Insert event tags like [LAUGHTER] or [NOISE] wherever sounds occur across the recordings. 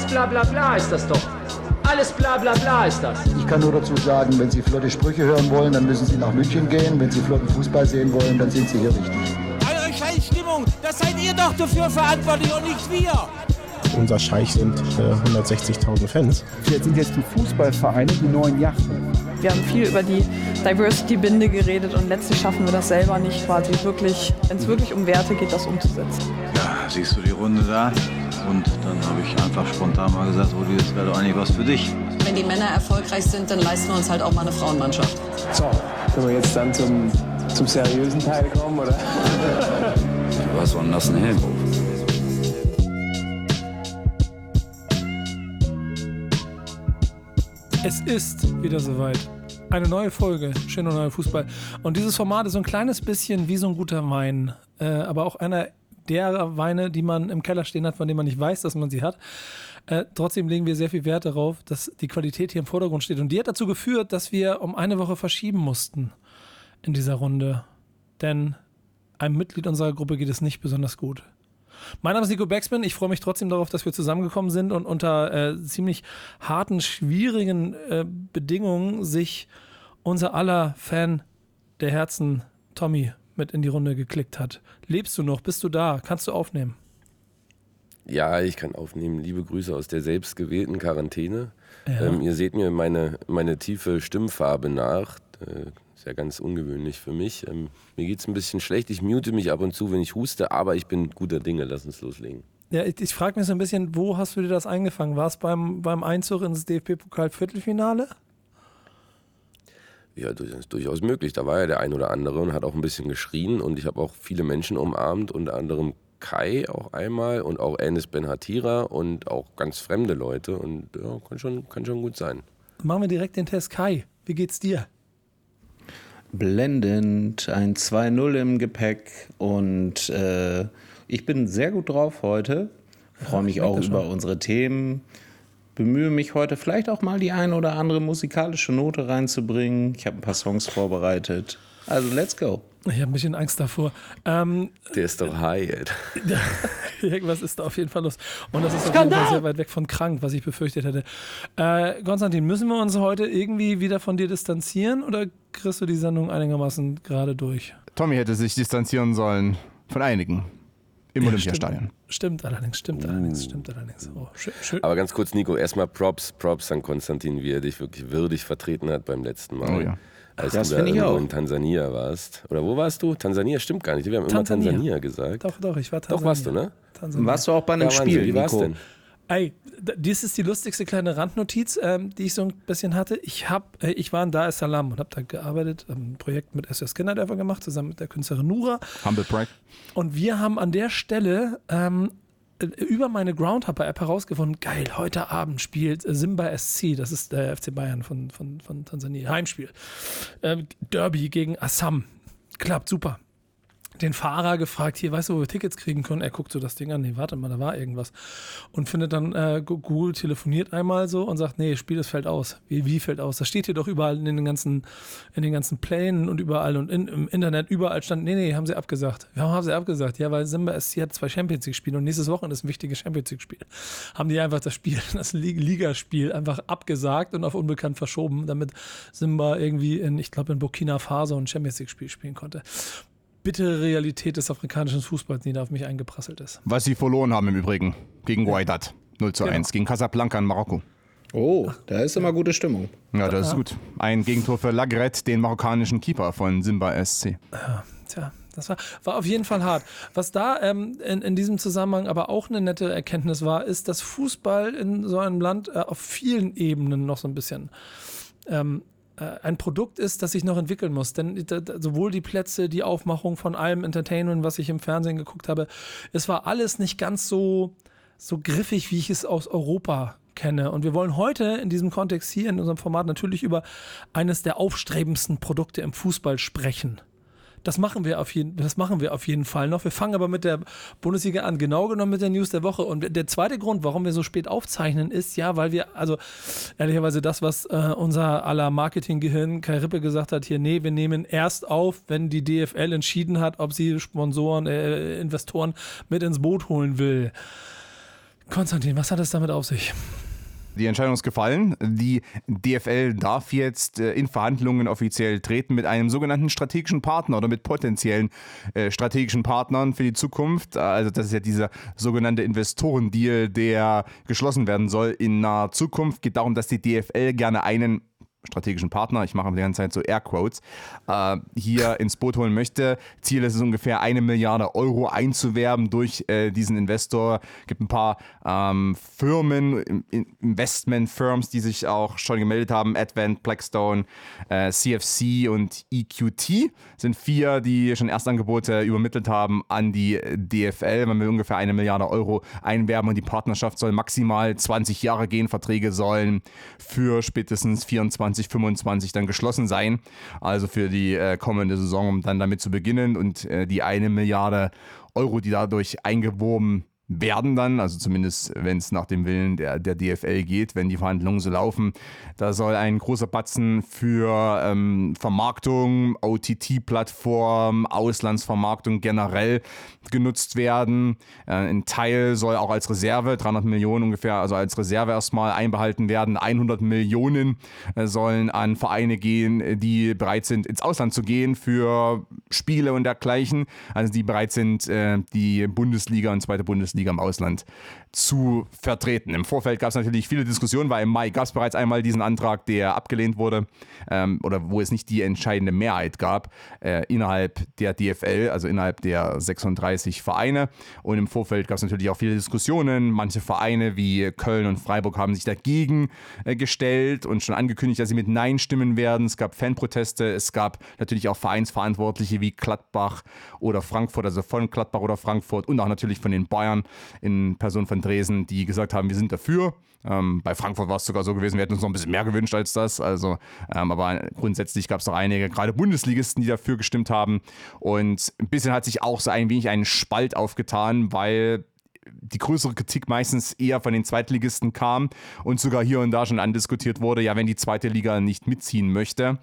Alles bla bla bla ist das doch. Alles bla bla bla ist das. Ich kann nur dazu sagen, wenn Sie flotte Sprüche hören wollen, dann müssen Sie nach München gehen. Wenn Sie flotten Fußball sehen wollen, dann sind Sie hier richtig. Eure Scheißstimmung, das seid ihr doch dafür verantwortlich und nicht wir. Unser Scheich sind äh, 160.000 Fans. Jetzt sind jetzt die Fußballvereine die neuen Yachten. Wir haben viel über die Diversity-Binde geredet und letztlich schaffen wir das selber nicht quasi wirklich, wenn es wirklich um Werte geht, das umzusetzen. Ja, siehst du die Runde da? Und dann habe ich einfach spontan mal gesagt, Rudi, das wäre doch eigentlich was für dich. Wenn die Männer erfolgreich sind, dann leisten wir uns halt auch mal eine Frauenmannschaft. So, können wir jetzt dann zum, zum seriösen Teil kommen, oder? [LAUGHS] Du hast so einen nassen Helm. Es ist wieder soweit. Eine neue Folge, schöner neuer Fußball. Und dieses Format ist so ein kleines bisschen wie so ein guter Wein, äh, aber auch einer der Weine, die man im Keller stehen hat, von dem man nicht weiß, dass man sie hat. Äh, trotzdem legen wir sehr viel Wert darauf, dass die Qualität hier im Vordergrund steht. Und die hat dazu geführt, dass wir um eine Woche verschieben mussten in dieser Runde. Denn einem Mitglied unserer Gruppe geht es nicht besonders gut. Mein Name ist Nico Becksmann. Ich freue mich trotzdem darauf, dass wir zusammengekommen sind und unter äh, ziemlich harten, schwierigen äh, Bedingungen sich unser aller Fan der Herzen, Tommy, mit in die Runde geklickt hat. Lebst du noch? Bist du da? Kannst du aufnehmen? Ja, ich kann aufnehmen. Liebe Grüße aus der selbstgewählten Quarantäne. Ja. Ähm, ihr seht mir meine, meine tiefe Stimmfarbe nach. Äh, ist ja ganz ungewöhnlich für mich. Ähm, mir geht es ein bisschen schlecht. Ich mute mich ab und zu, wenn ich huste, aber ich bin guter Dinge. Lass uns loslegen. Ja, ich, ich frage mich so ein bisschen, wo hast du dir das eingefangen? War es beim, beim Einzug ins DFB-Pokal-Viertelfinale? Ja, das ist durchaus möglich. Da war ja der ein oder andere und hat auch ein bisschen geschrien und ich habe auch viele Menschen umarmt, unter anderem Kai auch einmal und auch Enes Ben Hatira und auch ganz fremde Leute und ja, kann schon, kann schon gut sein. Machen wir direkt den Test. Kai, wie geht's dir? blendend, ein 2-0 im Gepäck und äh, ich bin sehr gut drauf heute. Freue mich auch über unsere Themen. Bemühe mich heute vielleicht auch mal die ein oder andere musikalische Note reinzubringen. Ich habe ein paar Songs vorbereitet. Also let's go. Ich habe ein bisschen Angst davor. Ähm, Der ist doch high, Alter. [LAUGHS] Irgendwas ist da auf jeden Fall los. Und das ist auf jeden Fall sehr weit weg von krank, was ich befürchtet hätte. Äh, Konstantin, müssen wir uns heute irgendwie wieder von dir distanzieren oder kriegst du die Sendung einigermaßen gerade durch? Tommy hätte sich distanzieren sollen von einigen im Ja, Olympiastadion. Stimmt, stimmt allerdings, stimmt allerdings, stimmt allerdings. Oh, schön, schön. Aber ganz kurz, Nico, erstmal Props, Props an Konstantin, wie er dich wirklich würdig vertreten hat beim letzten Mal. Oh ja. Als Das du da finde ich irgendwo auch. in Tansania warst. Oder wo warst du? Tansania stimmt gar nicht. Wir haben Tansania. immer Tansania gesagt. Doch, doch, ich war Doch, warst du, ne? Tansania. Warst du auch bei einem Ja, Wahnsinn. Spiel, Wie war's Nico? denn? Ey, dies ist die lustigste kleine Randnotiz, ähm, die ich so ein bisschen hatte. Ich, hab, äh, ich war in Dar es Salaam und habe da gearbeitet, ein Projekt mit SOS Kinderdörfer gemacht, zusammen mit der Künstlerin Nura. Humble Brag. Und wir haben an der Stelle ähm, äh, über meine Groundhopper-App herausgefunden, geil, heute Abend spielt Simba SC, das ist der FC Bayern von, von, von Tansania, Heimspiel. Ähm, Derby gegen Assam. Klappt super. Den Fahrer gefragt, hier, weißt du, wo wir Tickets kriegen können? Er guckt so das Ding an, nee, warte mal, da war irgendwas. Und findet dann, äh, Google telefoniert einmal so und sagt, nee, Spiel, das fällt aus. Wie, wie fällt aus? Das steht hier doch überall in den ganzen, in den ganzen Plänen und überall und in, im Internet überall stand, nee, nee, haben sie abgesagt. Warum haben sie abgesagt? Ja, weil Simba SC hat zwei Champions League Spiele und nächstes Wochenende ist ein wichtiges Champions League Spiel. Haben die einfach das Spiel, [LAUGHS] das Lig- Ligaspiel einfach abgesagt und auf unbekannt verschoben, damit Simba irgendwie in, ich glaube, in Burkina Faso ein Champions League Spiel spielen konnte. Bittere Realität des afrikanischen Fußballs, die da auf mich eingeprasselt ist. Was sie verloren haben im Übrigen gegen Guaidat. 0 zu Genau. 1 gegen Casablanca in Marokko. Oh, da ist immer gute Stimmung. Ja, das ist gut. Ein Gegentor für Lagret, den marokkanischen Keeper von Simba SC. Tja, das war, war auf jeden Fall hart. Was da ähm, in, in diesem Zusammenhang aber auch eine nette Erkenntnis war, ist, dass Fußball in so einem Land äh, auf vielen Ebenen noch so ein bisschen ähm, äh, ein Produkt ist, das sich noch entwickeln muss. Denn da- sowohl die Plätze, die Aufmachung von allem Entertainment, was ich im Fernsehen geguckt habe, es war alles nicht ganz so, so griffig, wie ich es aus Europa kenne. Und wir wollen heute in diesem Kontext hier in unserem Format natürlich über eines der aufstrebendsten Produkte im Fußball sprechen. Das machen wir auf jeden, das machen wir auf jeden Fall noch. Wir fangen aber mit der Bundesliga an, genau genommen mit der News der Woche. Und der zweite Grund, warum wir so spät aufzeichnen, ist ja, weil wir, also ehrlicherweise das, was äh, unser aller Marketinggehirn Kai Rippe gesagt hat, hier, nee, wir nehmen erst auf, wenn die DFL entschieden hat, ob sie Sponsoren, äh, Investoren mit ins Boot holen will. Konstantin, was hat es damit auf sich? Die Entscheidung ist gefallen. Die DFL darf jetzt äh, in Verhandlungen offiziell treten mit einem sogenannten strategischen Partner oder mit potenziellen äh, strategischen Partnern für die Zukunft. Also das ist ja dieser sogenannte Investorendeal, der geschlossen werden soll in naher Zukunft. Geht darum, dass die DFL gerne einen strategischen Partner, ich mache die ganze Zeit so Airquotes, äh, hier ins Boot holen möchte. Ziel ist es ungefähr eine Milliarde Euro einzuwerben durch äh, diesen Investor. Es gibt ein paar ähm, Firmen, Investment-Firms, die sich auch schon gemeldet haben. Advent, Blackstone, äh, CFC und EQT sind vier, die schon Erstangebote übermittelt haben an die DFL. Man will ungefähr eine Milliarde Euro einwerben und die Partnerschaft soll maximal 20 Jahre gehen. Verträge sollen für spätestens 24 2025 dann geschlossen sein. Also für die äh, kommende Saison, um dann damit zu beginnen und äh, die eine Milliarde Euro, die dadurch eingeworben werden dann, also zumindest wenn es nach dem Willen der, der DFL geht, wenn die Verhandlungen so laufen. Da soll ein großer Batzen für ähm, Vermarktung, OTT-Plattform, Auslandsvermarktung generell genutzt werden. Äh, ein Teil soll auch als Reserve, 300 Millionen ungefähr, also als Reserve erstmal einbehalten werden. 100 Millionen äh, sollen an Vereine gehen, die bereit sind, ins Ausland zu gehen für Spiele und dergleichen. Also die bereit sind, äh, die Bundesliga und zweite Bundesliga Bundesliga im Ausland zu vertreten. Im Vorfeld gab es natürlich viele Diskussionen, weil im Mai gab es bereits einmal diesen Antrag, der abgelehnt wurde ähm, oder wo es nicht die entscheidende Mehrheit gab äh, innerhalb der DFL, also innerhalb der 36 Vereine. Und im Vorfeld gab es natürlich auch viele Diskussionen. Manche Vereine wie Köln und Freiburg haben sich dagegen äh, gestellt und schon angekündigt, dass sie mit Nein stimmen werden. Es gab Fanproteste, es gab natürlich auch Vereinsverantwortliche wie Gladbach oder Frankfurt, also von Gladbach oder Frankfurt und auch natürlich von den Bayern in Person von Dresden, die gesagt haben, wir sind dafür. Ähm, bei Frankfurt war es sogar so gewesen, wir hätten uns noch ein bisschen mehr gewünscht als das. Also, ähm, aber grundsätzlich gab es doch einige, gerade Bundesligisten, die dafür gestimmt haben. Und ein bisschen hat sich auch so ein wenig ein Spalt aufgetan, weil die größere Kritik meistens eher von den Zweitligisten kam und sogar hier und da schon andiskutiert wurde, ja, wenn die zweite Liga nicht mitziehen möchte,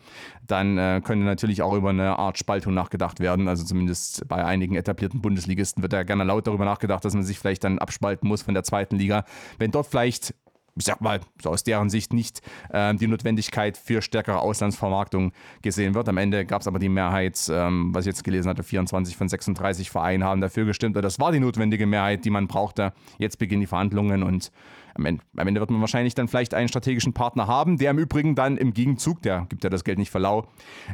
dann äh, könnte natürlich auch über eine Art Spaltung nachgedacht werden. Also zumindest bei einigen etablierten Bundesligisten wird ja gerne laut darüber nachgedacht, dass man sich vielleicht dann abspalten muss von der zweiten Liga. Wenn dort vielleicht ich sag mal, so aus deren Sicht nicht äh, die Notwendigkeit für stärkere Auslandsvermarktung gesehen wird. Am Ende gab es aber die Mehrheit, ähm, was ich jetzt gelesen hatte, 24 von 36 Vereinen haben dafür gestimmt. Das war die notwendige Mehrheit, die man brauchte. Jetzt beginnen die Verhandlungen und am Ende, am Ende wird man wahrscheinlich dann vielleicht einen strategischen Partner haben, der im Übrigen dann im Gegenzug, der gibt ja das Geld nicht verlau,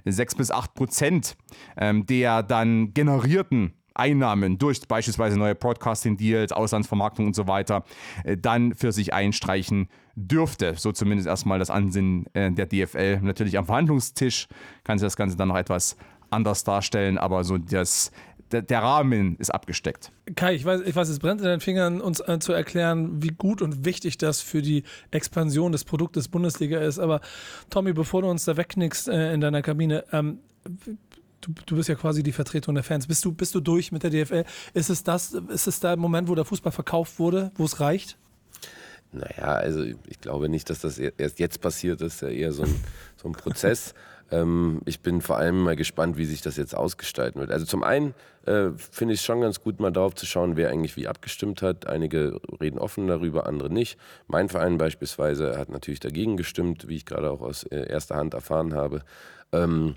6 bis 8 Prozent ähm, der dann generierten Einnahmen durch beispielsweise neue Broadcasting-Deals, Auslandsvermarktung und so weiter, äh, dann für sich einstreichen dürfte. So zumindest erstmal das Ansinnen äh, der DFL. Natürlich am Verhandlungstisch kann sich das Ganze dann noch etwas anders darstellen, aber so das, der, Rahmen ist abgesteckt. Kai, ich weiß, ich weiß, es brennt in den Fingern, uns äh, zu erklären, wie gut und wichtig das für die Expansion des Produktes Bundesliga ist. Aber Tommy, bevor du uns da wegknickst in deiner Kabine, ähm, du, du bist ja quasi die Vertretung der Fans. Bist du, bist du durch mit der DFL? Ist es das, ist es der Moment, wo der Fußball verkauft wurde, wo es reicht? Naja, also ich glaube nicht, dass das erst jetzt passiert ist, ja eher so ein, so ein Prozess. [LAUGHS] ähm, ich bin vor allem mal gespannt, wie sich das jetzt ausgestalten wird. Also zum einen äh, finde ich es schon ganz gut, mal darauf zu schauen, wer eigentlich wie abgestimmt hat. Einige reden offen darüber, andere nicht. Mein Verein beispielsweise hat natürlich dagegen gestimmt, wie ich gerade auch aus äh, erster Hand erfahren habe. Ähm,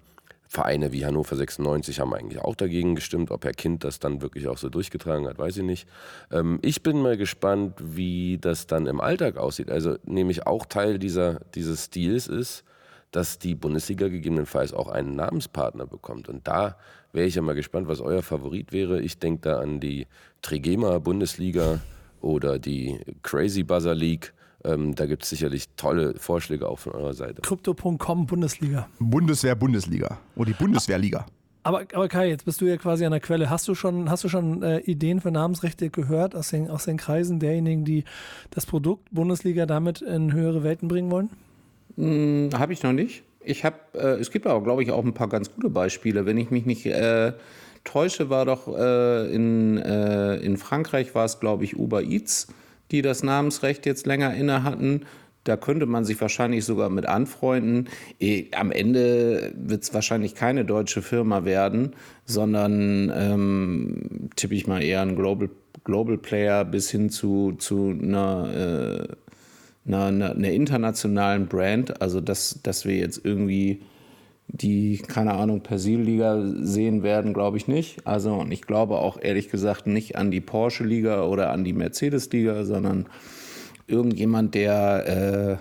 Vereine wie Hannover 96 haben eigentlich auch dagegen gestimmt. Ob Herr Kind das dann wirklich auch so durchgetragen hat, weiß ich nicht. Ähm, ich bin mal gespannt, wie das dann im Alltag aussieht. Also nämlich auch Teil dieser, dieses Stils ist, dass die Bundesliga gegebenenfalls auch einen Namenspartner bekommt. Und da wäre ich ja mal gespannt, was euer Favorit wäre. Ich denke da an die Trigema Bundesliga oder die Crazy Buzzer League ähm, da gibt es sicherlich tolle Vorschläge auch von eurer Seite. Crypto.com Bundesliga. Bundeswehr Bundesliga. Oder die Bundeswehrliga. Aber, aber Kai, jetzt bist du ja quasi an der Quelle. Hast du schon, hast du schon äh, Ideen für Namensrechte gehört aus den, aus den Kreisen derjenigen, die das Produkt Bundesliga damit in höhere Welten bringen wollen? Hm, habe ich noch nicht. Ich habe, äh, es gibt aber, glaube ich, auch ein paar ganz gute Beispiele. Wenn ich mich nicht äh, täusche, war doch äh, in, äh, in Frankreich war es, glaube ich, Uber Eats die das Namensrecht jetzt länger inne hatten. Da könnte man sich wahrscheinlich sogar mit anfreunden. Eh, am Ende wird es wahrscheinlich keine deutsche Firma werden, sondern ähm, tippe ich mal eher ein Global, Global Player bis hin zu, zu einer, äh, einer, einer, einer internationalen Brand. Also, dass, dass wir jetzt irgendwie die, keine Ahnung, Persil-Liga sehen werden, glaube ich nicht. Also, und ich glaube auch ehrlich gesagt nicht an die Porsche-Liga oder an die Mercedes-Liga, sondern irgendjemand, der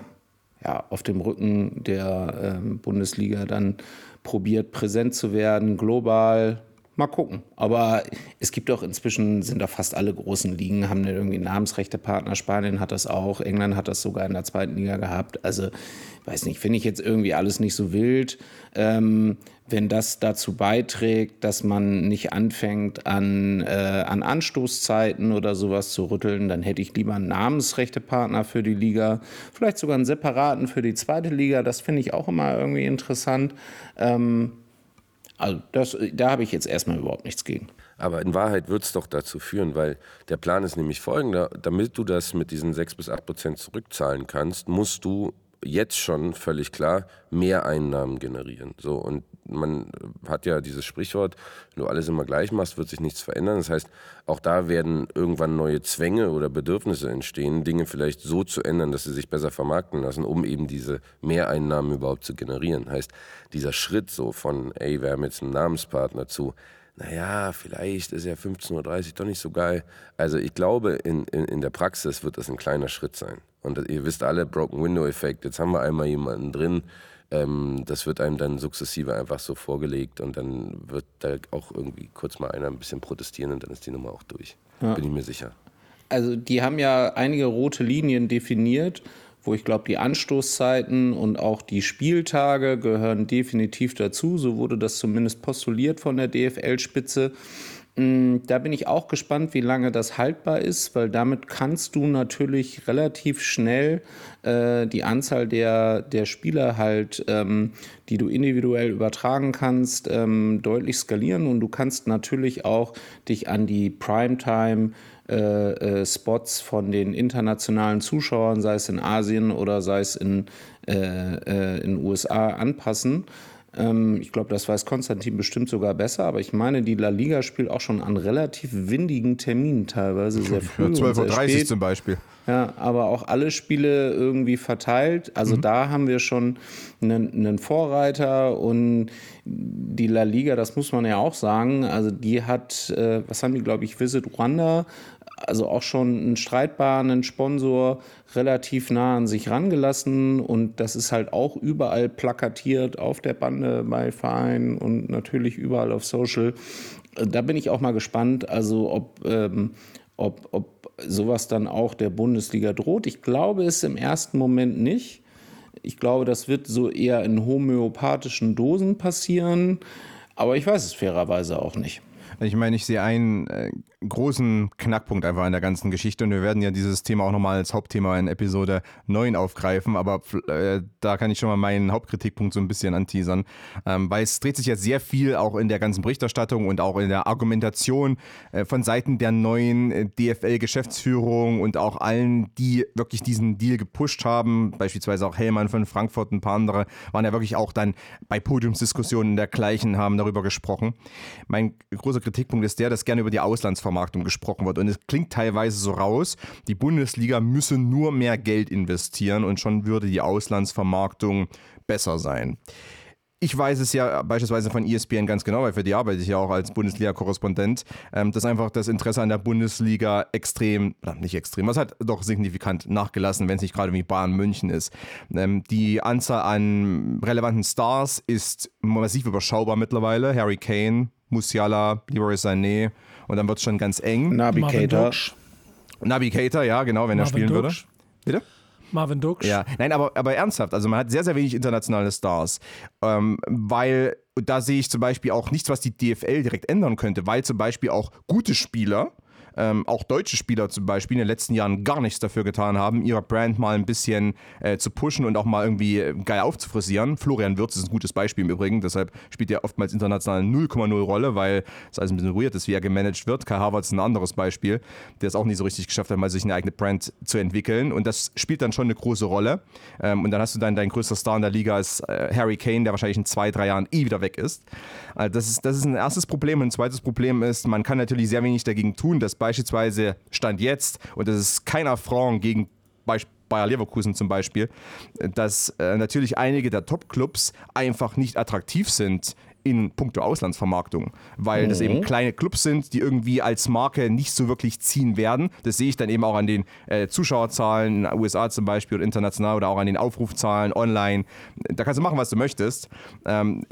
äh, ja, auf dem Rücken der äh, Bundesliga dann probiert, präsent zu werden, global. Mal gucken. Aber es gibt doch inzwischen, sind doch fast alle großen Ligen, haben irgendwie Namensrechtepartner. Spanien hat das auch, England hat das sogar in der zweiten Liga gehabt. Also, weiß nicht, finde ich jetzt irgendwie alles nicht so wild. Ähm, wenn das dazu beiträgt, dass man nicht anfängt, an, äh, an Anstoßzeiten oder sowas zu rütteln, dann hätte ich lieber einen Namensrechtepartner für die Liga, vielleicht sogar einen separaten für die zweite Liga. Das finde ich auch immer irgendwie interessant. Ähm, also das, da habe ich jetzt erstmal überhaupt nichts gegen. Aber in Wahrheit wird es doch dazu führen, weil der Plan ist nämlich folgender, damit du das mit diesen 6 bis 8 Prozent zurückzahlen kannst, musst du jetzt schon völlig klar mehr Einnahmen generieren. So, und man hat ja dieses Sprichwort, wenn du alles immer gleich machst, wird sich nichts verändern. Das heißt, auch da werden irgendwann neue Zwänge oder Bedürfnisse entstehen, Dinge vielleicht so zu ändern, dass sie sich besser vermarkten lassen, um eben diese Mehreinnahmen überhaupt zu generieren. Heißt, dieser Schritt so von, ey, wir haben jetzt einen Namenspartner zu, naja, vielleicht ist ja 15.30 Uhr doch nicht so geil. Also ich glaube, in, in, in der Praxis wird das ein kleiner Schritt sein. Und ihr wisst alle, Broken Window Effekt, jetzt haben wir einmal jemanden drin, ähm, das wird einem dann sukzessive einfach so vorgelegt und dann wird da auch irgendwie kurz mal einer ein bisschen protestieren und dann ist die Nummer auch durch. Ja. Bin ich mir sicher. Also die haben ja einige rote Linien definiert, wo ich glaube, die Anstoßzeiten und auch die Spieltage gehören definitiv dazu. So wurde das zumindest postuliert von der DFL-Spitze. Mm, da bin ich auch gespannt, wie lange das haltbar ist, weil damit kannst du natürlich relativ schnell äh, die Anzahl der, der Spieler halt, ähm, die du individuell übertragen kannst, ähm, deutlich skalieren und du kannst natürlich auch dich an die Primetime äh, äh, Spots von den internationalen Zuschauern, sei es in Asien oder sei es in äh, äh in USA anpassen. Ähm, ich glaube, das weiß Konstantin bestimmt sogar besser, aber ich meine, die La Liga spielt auch schon an relativ windigen Terminen teilweise sehr früh. Ja, 12.30 Uhr zum Beispiel. Ja, aber auch alle Spiele irgendwie verteilt. Also mhm. da haben wir schon einen, einen, Vorreiter und die La Liga, das muss man ja auch sagen, also die hat, äh, was haben die, glaube ich, Visit Rwanda also auch schon einen streitbaren Sponsor relativ nah an sich rangelassen und das ist halt auch überall plakatiert auf der Bande bei Vereinen und natürlich überall auf Social. Da bin ich auch mal gespannt, also ob, ähm, ob, ob sowas dann auch der Bundesliga droht. Ich glaube es im ersten Moment nicht. Ich glaube, das wird so eher in homöopathischen Dosen passieren, aber ich weiß es fairerweise auch nicht. Ich meine, ich sehe einen äh, großen Knackpunkt einfach in der ganzen Geschichte. Und wir werden ja dieses Thema auch nochmal als Hauptthema in Episode 9 aufgreifen, aber äh, da kann ich schon mal meinen Hauptkritikpunkt so ein bisschen anteasern, ähm, weil es dreht sich ja sehr viel auch in der ganzen Berichterstattung und auch in der Argumentation äh, von Seiten der neuen äh, DFL-Geschäftsführung und auch allen, die wirklich diesen Deal gepusht haben, beispielsweise auch Hellmann von Frankfurt, ein paar andere, waren ja wirklich auch dann bei Podiumsdiskussionen dergleichen, haben darüber gesprochen. Mein großer Kritikpunkt ist der, dass gerne über die Auslandsvermarktung gesprochen wird. Und es klingt teilweise so raus, die Bundesliga müsse nur mehr Geld investieren und schon würde die Auslandsvermarktung besser sein. Ich weiß es ja beispielsweise von ESPN ganz genau, weil für die arbeite ich ja auch als Bundesliga-Korrespondent, ähm, dass einfach das Interesse an der Bundesliga extrem, nicht extrem, was hat doch signifikant nachgelassen, wenn es nicht gerade wie Bayern München ist. Ähm, die Anzahl an relevanten Stars ist massiv überschaubar mittlerweile. Harry Kane, Musiala, Leroy Sané und dann wird es schon ganz eng. Navigator. Navigator, ja, genau, wenn Marvin er spielen Duksch. würde. Bitte? Marvin Duksch. Ja, nein, aber, aber ernsthaft, also man hat sehr, sehr wenig internationale Stars, ähm, weil da sehe ich zum Beispiel auch nichts, was die DFL direkt ändern könnte, weil zum Beispiel auch gute Spieler ähm, auch deutsche Spieler zum Beispiel in den letzten Jahren gar nichts dafür getan haben, ihre Brand mal ein bisschen äh, zu pushen und auch mal irgendwie äh, geil aufzufrisieren. Florian Wirtz ist ein gutes Beispiel im Übrigen, deshalb spielt er oftmals international 0,0 Rolle, weil es alles ein bisschen weird ist, wie er gemanagt wird. Kai Havertz ist ein anderes Beispiel, der es auch nicht so richtig geschafft hat, mal sich eine eigene Brand zu entwickeln und das spielt dann schon eine große Rolle. Ähm, und dann hast du dann dein größter Star in der Liga ist äh, Harry Kane, der wahrscheinlich in zwei, drei Jahren eh wieder weg ist. Also das ist. Das ist ein erstes Problem. Und ein zweites Problem ist, man kann natürlich sehr wenig dagegen tun, dass bei beispielsweise Stand jetzt, und das ist kein Affront gegen Beispiel Bayer Leverkusen zum Beispiel, dass äh, natürlich einige der Top-Clubs einfach nicht attraktiv sind in puncto Auslandsvermarktung, weil mhm. das eben kleine Clubs sind, die irgendwie als Marke nicht so wirklich ziehen werden. Das sehe ich dann eben auch an den äh, Zuschauerzahlen in den USA zum Beispiel oder international oder auch an den Aufrufzahlen online. Da kannst du machen, was du möchtest. Ähm,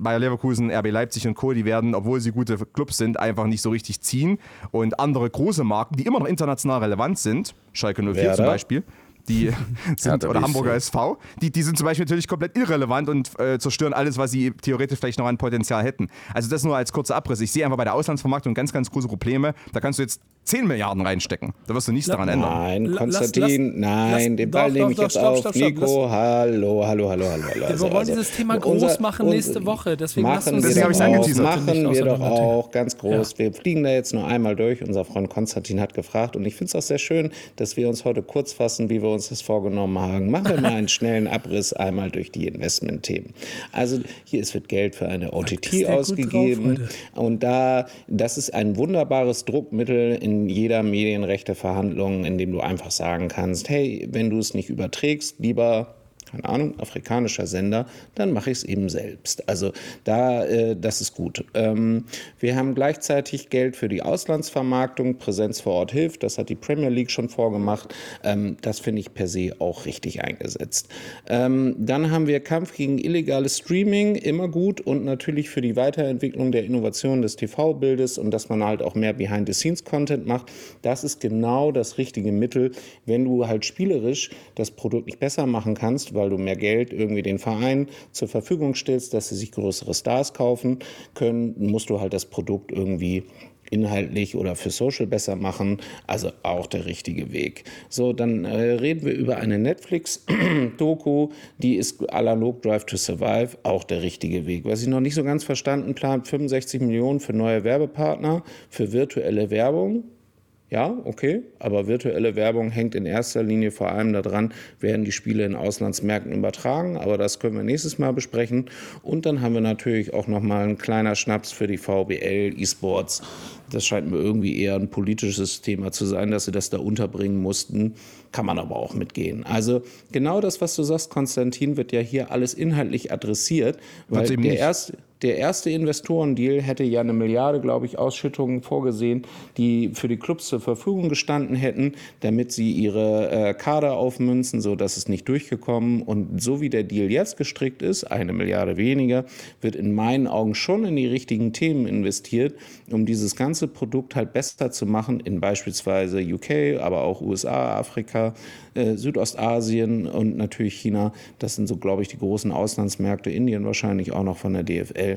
Bayer Leverkusen, RB Leipzig und Co., die werden, obwohl sie gute Clubs sind, einfach nicht so richtig ziehen. Und andere große Marken, die immer noch international relevant sind, Schalke 04 Werder. zum Beispiel, die [LAUGHS] sind, oder Hamburger SV, die, die sind zum Beispiel natürlich komplett irrelevant und äh, zerstören alles, was sie theoretisch vielleicht noch an Potenzial hätten. Also das nur als kurzer Abriss. Ich sehe einfach bei der Auslandsvermarktung ganz, ganz große Probleme. Da kannst du jetzt 10 Milliarden reinstecken. Da wirst du nichts daran ändern. Nein, Konstantin, lass, lass, nein, den Ball nehme ich jetzt stopp, auf. Stopp, stopp, Nico, hallo, hallo, hallo, hallo. Also, wir wollen also, dieses Thema groß unser, machen nächste Woche. Deswegen machen wir, wir auch, machen wir doch auch ganz groß. Ja. Wir fliegen da jetzt nur einmal durch. Unser Freund Konstantin hat gefragt und ich finde es auch sehr schön, dass wir uns heute kurz fassen, wie wir uns das vorgenommen haben. Machen wir mal einen [LAUGHS] schnellen Abriss einmal durch die Investmentthemen. Also hier es wird Geld für eine OTT ausgegeben und da das ist ein wunderbares Druckmittel in jeder Medienrechteverhandlung, in dem du einfach sagen kannst, hey, wenn du es nicht überträgst, lieber keine Ahnung, afrikanischer Sender, dann mache ich es eben selbst. Also da, äh, das ist gut. Ähm, wir haben gleichzeitig Geld für die Auslandsvermarktung, Präsenz vor Ort hilft, das hat die Premier League schon vorgemacht. Ähm, das finde ich per se auch richtig eingesetzt. Ähm, dann haben wir Kampf gegen illegales Streaming, immer gut und natürlich für die Weiterentwicklung der Innovation des TV-Bildes und dass man halt auch mehr Behind-the-Scenes-Content macht. Das ist genau das richtige Mittel, wenn du halt spielerisch das Produkt nicht besser machen kannst, weil du mehr Geld irgendwie den Verein zur Verfügung stellst, dass sie sich größere Stars kaufen können, musst du halt das Produkt irgendwie inhaltlich oder für Social besser machen. Also auch der richtige Weg. So, dann äh, reden wir über eine Netflix-Doku, die ist analog Drive to Survive, auch der richtige Weg. Was ich noch nicht so ganz verstanden plant, 65 Millionen für neue Werbepartner, für virtuelle Werbung. Ja, okay, aber virtuelle Werbung hängt in erster Linie vor allem daran, werden die Spiele in Auslandsmärkten übertragen, aber das können wir nächstes Mal besprechen. Und dann haben wir natürlich auch noch mal einen kleiner Schnaps für die VBL E-Sports. Das scheint mir irgendwie eher ein politisches Thema zu sein, dass sie das da unterbringen mussten. Kann man aber auch mitgehen. Also genau das, was du sagst, Konstantin, wird ja hier alles inhaltlich adressiert, weil der erste der erste Investorendeal hätte ja eine Milliarde, glaube ich, Ausschüttungen vorgesehen, die für die Clubs zur Verfügung gestanden hätten, damit sie ihre äh, Kader aufmünzen, so dass es nicht durchgekommen. Und so wie der Deal jetzt gestrickt ist, eine Milliarde weniger, wird in meinen Augen schon in die richtigen Themen investiert, um dieses ganze Produkt halt besser zu machen in beispielsweise UK, aber auch USA, Afrika, äh, Südostasien und natürlich China. Das sind so, glaube ich, die großen Auslandsmärkte, Indien wahrscheinlich auch noch von der DFL.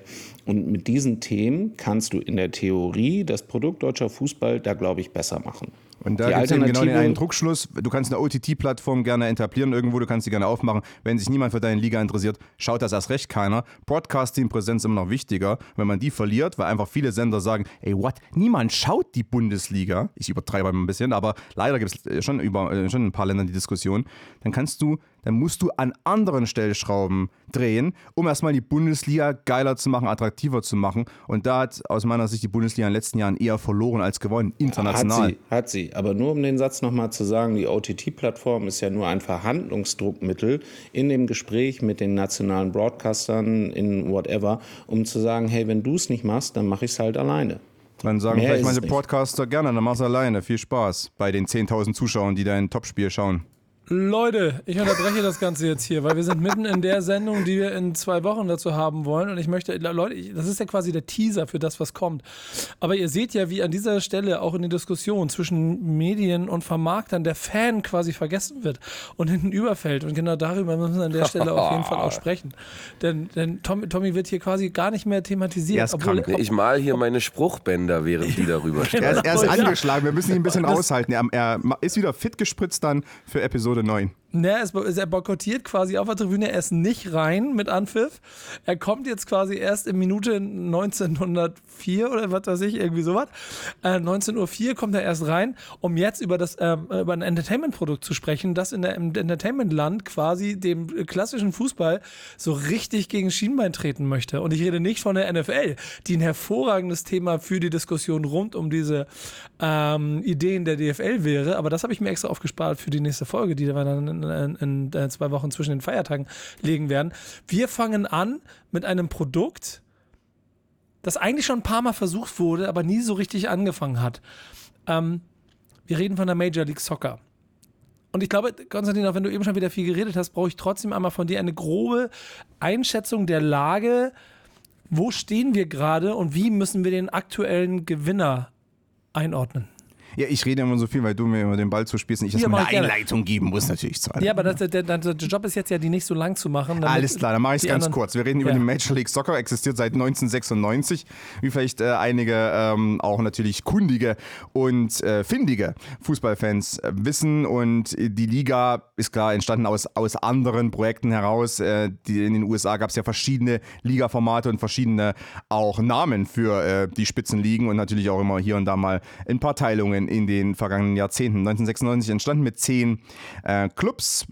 Und mit diesen Themen kannst du in der Theorie das Produkt deutscher Fußball da, glaube ich, besser machen. Und da gibt es eben genau den einen Druckschluss. Du kannst eine OTT-Plattform gerne etablieren irgendwo, du kannst sie gerne aufmachen. Wenn sich niemand für deine Liga interessiert, schaut das erst recht keiner. Broadcasting-Präsenz ist immer noch wichtiger, wenn man die verliert, weil einfach viele Sender sagen, ey, what, niemand schaut die Bundesliga. Ich übertreibe ein bisschen, aber leider gibt es schon, über, äh, schon ein paar Länder die Diskussion. Dann kannst du dann musst du an anderen Stellschrauben drehen, um erstmal die Bundesliga geiler zu machen, attraktiver zu machen. Und da hat aus meiner Sicht die Bundesliga in den letzten Jahren eher verloren als gewonnen, international. Hat sie, hat sie. Aber nur um den Satz nochmal zu sagen, die OTT-Plattform ist ja nur ein Verhandlungsdruckmittel in dem Gespräch mit den nationalen Broadcastern in whatever, um zu sagen, hey, wenn du es nicht machst, dann mache ich es halt alleine. Dann sagen Mehr vielleicht meine Podcaster gerne, dann mach's alleine. Viel Spaß bei den 10.000 Zuschauern, die dein Topspiel schauen. Leute, ich unterbreche das Ganze jetzt hier, weil wir sind mitten in der Sendung, die wir in zwei Wochen dazu haben wollen. Und ich möchte, Leute, das ist ja quasi der Teaser für das, was kommt. Aber ihr seht ja, wie an dieser Stelle auch in der Diskussion zwischen Medien und Vermarktern der Fan quasi vergessen wird und hinten überfällt. Und genau darüber müssen wir an der Stelle auf jeden Fall auch [LAUGHS] sprechen. Denn, denn Tommy, Tommy wird hier quasi gar nicht mehr thematisiert. Obwohl, ich mal hier meine Spruchbänder, während die darüber sprechen. er, ist, er ist angeschlagen, wir müssen ihn ein bisschen raushalten. Er, er ist wieder fit gespritzt dann für Episode Episode 9. Ne, er boykottiert quasi auf der Tribüne. Er ist nicht rein mit Anpfiff. Er kommt jetzt quasi erst in Minute 1904 oder was weiß ich, irgendwie sowas. Äh, 19.04 Uhr kommt er erst rein, um jetzt über, das, äh, über ein Entertainment-Produkt zu sprechen, das in der, Entertainment-Land quasi dem klassischen Fußball so richtig gegen Schienbein treten möchte. Und ich rede nicht von der NFL, die ein hervorragendes Thema für die Diskussion rund um diese ähm, Ideen der DFL wäre. Aber das habe ich mir extra aufgespart für die nächste Folge, die wir dann in, in, in zwei Wochen zwischen den Feiertagen legen werden. Wir fangen an mit einem Produkt, das eigentlich schon ein paar Mal versucht wurde, aber nie so richtig angefangen hat. Ähm, wir reden von der Major League Soccer. Und ich glaube, Konstantin, auch wenn du eben schon wieder viel geredet hast, brauche ich trotzdem einmal von dir eine grobe Einschätzung der Lage. Wo stehen wir gerade und wie müssen wir den aktuellen Gewinner einordnen? Ja, ich rede immer so viel, weil du mir immer den Ball zuspielst und ich Ja, erstmal mach eine gerne. Einleitung geben muss, natürlich zu allem. Ja, aber das, der, der, der Job ist jetzt ja, die nicht so lang zu machen. Alles klar, dann mache ich es ganz anderen- kurz. Wir reden über Ja. die Major League Soccer, existiert seit 1996, wie vielleicht äh, einige ähm, auch natürlich kundige und äh, findige Fußballfans äh, wissen. Und die Liga ist klar entstanden aus, aus anderen Projekten heraus. Äh, die, in den USA gab es ja verschiedene Liga-Formate und verschiedene auch Namen für äh, die Spitzenligen und natürlich auch immer hier und da mal ein paar Teilungen in den vergangenen Jahrzehnten. 1996 entstanden mit zehn äh, Clubs.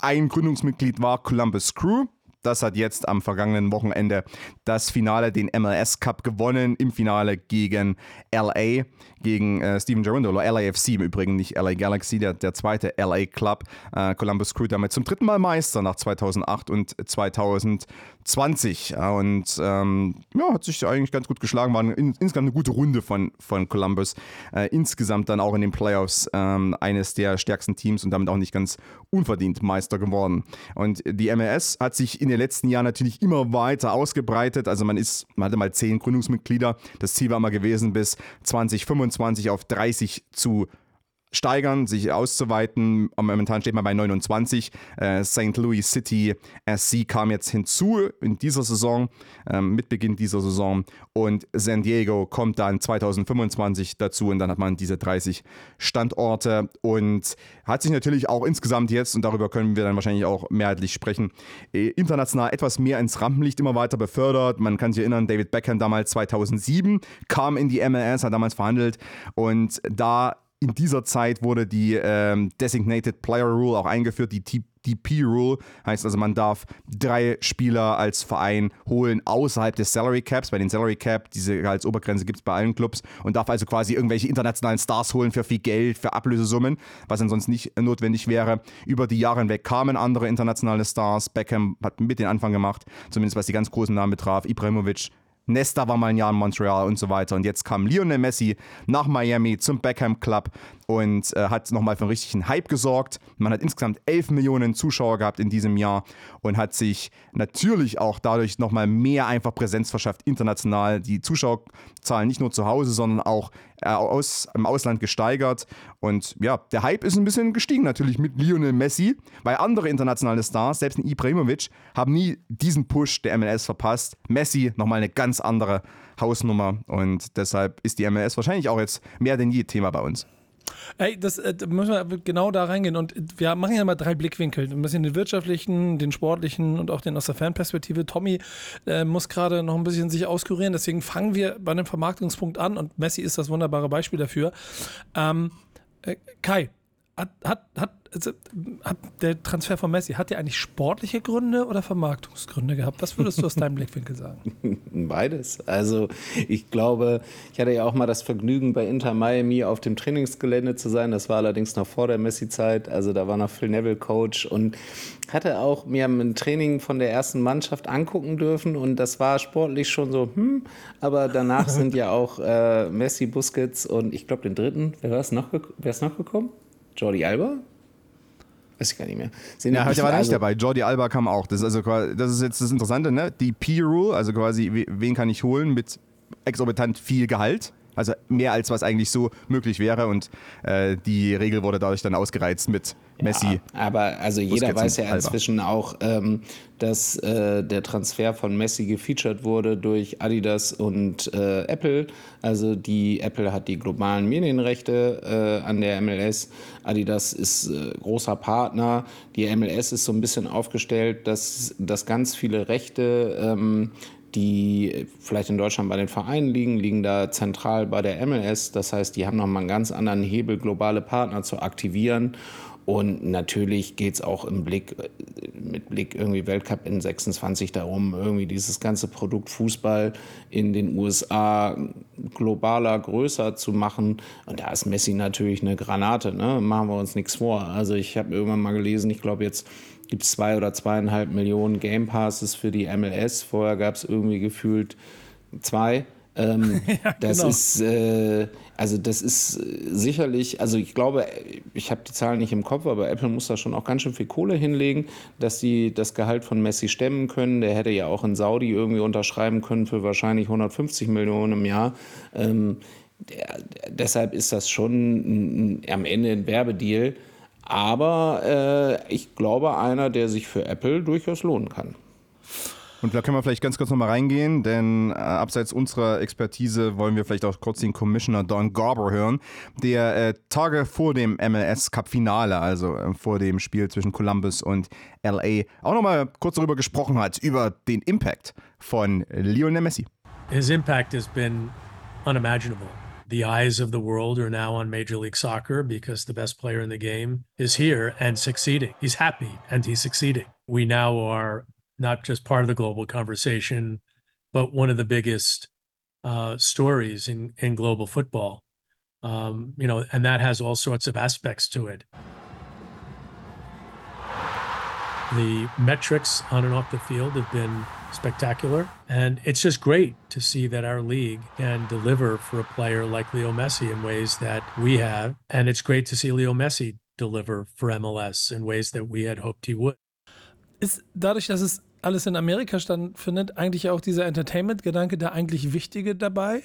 Ein Gründungsmitglied war Columbus Crew. Das hat jetzt am vergangenen Wochenende das Finale, den MLS Cup gewonnen. Im Finale gegen LA, gegen äh, Steven Gerrandolo, LAFC im Übrigen, nicht LA Galaxy, der, der zweite LA Club. Äh, Columbus Crew damit zum dritten Mal Meister nach 2008 und 2020. Ja, und ähm, ja, hat sich eigentlich ganz gut geschlagen. War in, insgesamt eine gute Runde von, von Columbus. Äh, insgesamt dann auch in den Playoffs ähm, eines der stärksten Teams und damit auch nicht ganz unverdient Meister geworden. Und die MLS hat sich in den letzten Jahren natürlich immer weiter ausgebreitet. Also man ist, man hatte mal zehn Gründungsmitglieder. Das Ziel war mal gewesen, bis 2025 auf 30 zu steigern, sich auszuweiten. Momentan steht man bei 29. Äh, St. Louis City SC kam jetzt hinzu in dieser Saison, ähm, mit Beginn dieser Saison. Und San Diego kommt dann 2025 dazu und dann hat man diese 30 Standorte und hat sich natürlich auch insgesamt jetzt, und darüber können wir dann wahrscheinlich auch mehrheitlich sprechen, äh, international etwas mehr ins Rampenlicht immer weiter befördert. Man kann sich erinnern, David Beckham damals 2007 kam in die MLS, hat damals verhandelt und da in dieser Zeit wurde die ähm, Designated Player Rule auch eingeführt, die DP Rule. Heißt also, man darf drei Spieler als Verein holen außerhalb des Salary Caps. Bei den Salary Cap, diese Gehaltsobergrenze gibt es bei allen Clubs und darf also quasi irgendwelche internationalen Stars holen für viel Geld, für Ablösesummen, was ansonsten nicht notwendig wäre. Über die Jahre hinweg kamen andere internationale Stars. Beckham hat mit den Anfang gemacht, zumindest was die ganz großen Namen betraf. Ibrahimovic, Nesta war mal ein Jahr in Montreal und so weiter. Und jetzt kam Lionel Messi nach Miami zum Beckham Club und äh, hat nochmal für einen richtigen Hype gesorgt. Man hat insgesamt 11 Millionen Zuschauer gehabt in diesem Jahr und hat sich natürlich auch dadurch nochmal mehr einfach Präsenz verschafft international. Die Zuschauerzahlen nicht nur zu Hause, sondern auch äh, aus, im Ausland gesteigert. Und ja, der Hype ist ein bisschen gestiegen natürlich mit Lionel Messi, weil andere internationale Stars, selbst Ibrahimovic, haben nie diesen Push der MLS verpasst. Messi nochmal eine ganz andere Hausnummer und deshalb ist die MLS wahrscheinlich auch jetzt mehr denn je Thema bei uns. Ey, das äh, müssen wir genau da reingehen. Und wir machen ja mal drei Blickwinkel. Ein bisschen den wirtschaftlichen, den sportlichen und auch den aus der Fanperspektive. Tommy äh, muss gerade noch ein bisschen sich auskurieren. Deswegen fangen wir bei einem Vermarktungspunkt an. Und Messi ist das wunderbare Beispiel dafür. Ähm, äh, Kai, hat, hat, also, hat der Transfer von Messi, hat der eigentlich sportliche Gründe oder Vermarktungsgründe gehabt? Was würdest du aus deinem Blickwinkel sagen? [LAUGHS] Beides. Also ich glaube, ich hatte ja auch mal das Vergnügen, bei Inter Miami auf dem Trainingsgelände zu sein. Das war allerdings noch vor der Messi-Zeit. Also da war noch Phil Neville Coach und hatte auch mir ein Training von der ersten Mannschaft angucken dürfen und das war sportlich schon so, hm, aber danach sind ja auch äh, Messi, Busquets und ich glaube den dritten, wer war es noch, gek- wer ist noch gekommen? Jordi Alba? Weiß ich gar nicht mehr. Sind Ja, der war nicht also- dabei. Jordi Alba kam auch. Das ist also quasi, das ist jetzt das Interessante, ne? Die P-Rule, also quasi, we- wen kann ich holen mit exorbitant viel Gehalt? Also mehr als was eigentlich so möglich wäre und äh, die Regel wurde dadurch dann ausgereizt mit Messi. Ja, aber also jeder Busquets weiß ja Alba. inzwischen auch, ähm, dass äh, der Transfer von Messi gefeatured wurde durch Adidas und äh, Apple. Also die Apple hat die globalen Medienrechte äh, an der MLS. Adidas ist äh, großer Partner. Die MLS ist so ein bisschen aufgestellt, dass, dass ganz viele Rechte ähm, die vielleicht in Deutschland bei den Vereinen liegen, liegen da zentral bei der MLS. Das heißt, die haben nochmal einen ganz anderen Hebel, globale Partner zu aktivieren. Und natürlich geht es auch im Blick, äh, mit Blick irgendwie Weltcup in 26 darum, irgendwie dieses ganze Produkt Fußball in den USA globaler, größer zu machen. Und da ist Messi natürlich eine Granate, ne? machen wir uns nichts vor. Also ich habe irgendwann mal gelesen, ich glaube jetzt gibt es zwei oder zweieinhalb Millionen Game Passes für die MLS. Vorher gab es irgendwie gefühlt zwei. Ähm, [LAUGHS] das genau. ist äh, also das ist sicherlich, also ich glaube, ich habe die Zahlen nicht im Kopf, aber Apple muss da schon auch ganz schön viel Kohle hinlegen, dass sie das Gehalt von Messi stemmen können. Der hätte ja auch in Saudi irgendwie unterschreiben können für wahrscheinlich 150 Millionen im Jahr. Ähm, der, deshalb ist das schon ein, am Ende ein Werbedeal. Aber äh, ich glaube, einer, der sich für Apple durchaus lohnen kann. Und da können wir vielleicht ganz kurz nochmal reingehen, denn äh, abseits unserer Expertise wollen wir vielleicht auch kurz den Commissioner Don Garber hören, der äh, Tage vor dem MLS Cup Finale, also äh, vor dem Spiel zwischen Columbus und LA, auch nochmal kurz darüber gesprochen hat, über den Impact von Lionel Messi. His impact has been unimaginable. The eyes of the world are now on Major League Soccer because the best player in the game is here and succeeding. He's happy and he's succeeding. We now are not just part of the global conversation, but one of the biggest uh, stories in, in global football. Um, you know, and that has all sorts of aspects to it. The metrics on and off the field have been spectacular. And it's just great to see that our league can deliver for a player like Leo Messi in ways that we have. And it's great to see Leo Messi deliver for MLS in ways that we had hoped he would. Ist dadurch, dass es alles in Amerika stattfindet, eigentlich auch dieser Entertainment-Gedanke der eigentlich wichtige dabei?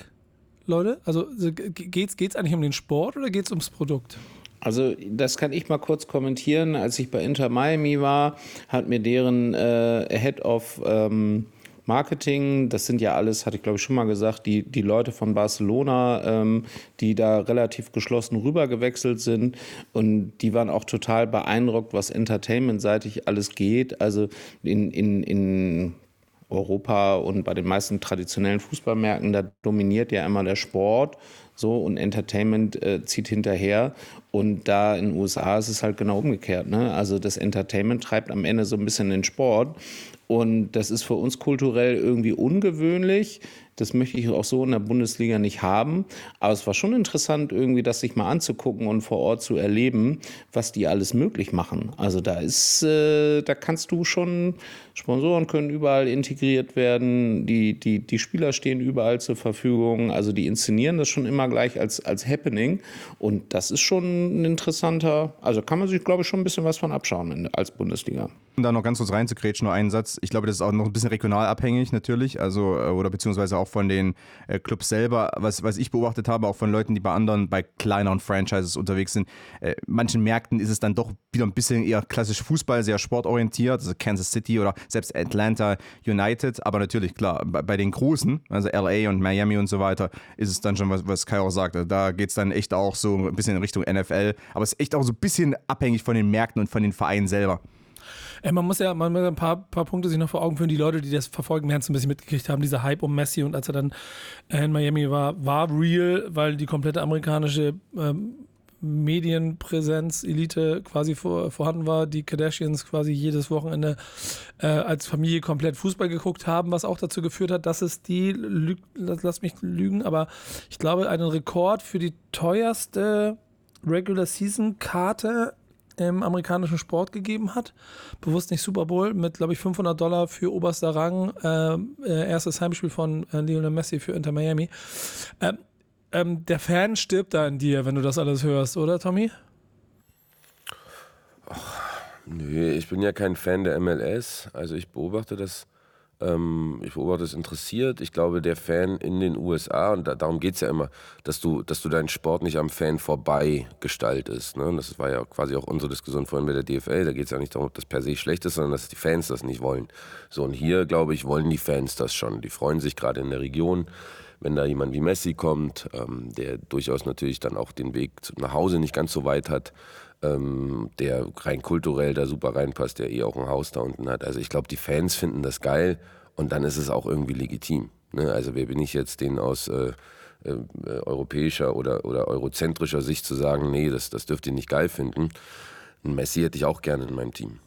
Leute, also geht's, geht's eigentlich um den Sport oder geht's ums Produkt? Also das kann ich mal kurz kommentieren. Als ich bei Inter Miami war, hat mir deren äh, Head of ähm, Marketing, das sind ja alles, hatte ich glaube ich schon mal gesagt, die, die Leute von Barcelona, ähm, die da relativ geschlossen rüber gewechselt sind und die waren auch total beeindruckt, was entertainmentseitig alles geht. Also in, in, in Europa und bei den meisten traditionellen Fußballmärkten, da dominiert ja immer der Sport so und Entertainment äh, zieht hinterher. Und da in den USA ist es halt genau umgekehrt. Ne? Also das Entertainment treibt am Ende so ein bisschen den Sport. Und das ist für uns kulturell irgendwie ungewöhnlich. Das möchte ich auch so in der Bundesliga nicht haben. Aber es war schon interessant, irgendwie das sich mal anzugucken und vor Ort zu erleben, was die alles möglich machen. Also da ist, äh, da kannst du schon, Sponsoren können überall integriert werden, die, die, die Spieler stehen überall zur Verfügung. Also die inszenieren das schon immer gleich als, als Happening. Und das ist schon ein interessanter, also kann man sich, glaube ich, schon ein bisschen was von abschauen als Bundesliga. Um da noch ganz kurz reinzukretschen, nur einen Satz. Ich glaube, das ist auch noch ein bisschen regional abhängig natürlich, also äh, oder beziehungsweise auch von den äh, Clubs selber. Was, was ich beobachtet habe, auch von Leuten, die bei anderen, bei kleineren Franchises unterwegs sind, äh, manchen Märkten ist es dann doch wieder ein bisschen eher klassisch Fußball, sehr sportorientiert, also Kansas City oder selbst Atlanta United. Aber natürlich, klar, bei, bei den Großen, also LA und Miami und so weiter, ist es dann schon, was, was Kai auch sagte, da geht es dann echt auch so ein bisschen in Richtung NFL. Aber es ist echt auch so ein bisschen abhängig von den Märkten und von den Vereinen selber. Ey, man muss ja man muss ein paar, paar Punkte sich noch vor Augen führen. Die Leute, die das verfolgen, werden es ein bisschen mitgekriegt haben. Dieser Hype um Messi und als er dann in Miami war, war real, weil die komplette amerikanische ähm, Medienpräsenz, Elite quasi vor, vorhanden war. Die Kardashians quasi jedes Wochenende äh, als Familie komplett Fußball geguckt haben, was auch dazu geführt hat, dass es die, lüg, lass mich lügen, aber ich glaube, einen Rekord für die teuerste Regular Season Karte im amerikanischen Sport gegeben hat. Bewusst nicht Super Bowl mit, glaube ich, 500 Dollar für oberster Rang. Äh, erstes Heimspiel von äh, Lionel Messi für Inter Miami. Ähm, ähm, der Fan stirbt da in dir, wenn du das alles hörst, oder Tommy? Ach, nö, ich bin ja kein Fan der MLS. Also ich beobachte das Ähm, ich beobachte es interessiert. Ich glaube, der Fan in den USA, und da, darum geht es ja immer, dass du, dass du deinen Sport nicht am Fan vorbei gestaltest. Ne? Das war ja quasi auch unsere Diskussion vorhin mit der DFL. Da geht es ja nicht darum, ob das per se schlecht ist, sondern dass die Fans das nicht wollen. So, und hier, glaube ich, wollen die Fans das schon. Die freuen sich gerade in der Region wenn da jemand wie Messi kommt, ähm, der durchaus natürlich dann auch den Weg nach Hause nicht ganz so weit hat, ähm, der rein kulturell da super reinpasst, der eh auch ein Haus da unten hat. Also ich glaube, die Fans finden das geil und dann ist es auch irgendwie legitim. Ne? Also wer bin ich jetzt, den aus äh, äh, europäischer oder, oder eurozentrischer Sicht zu sagen, nee, das, das dürft ihr nicht geil finden. Messi hätte ich auch gerne in meinem Team.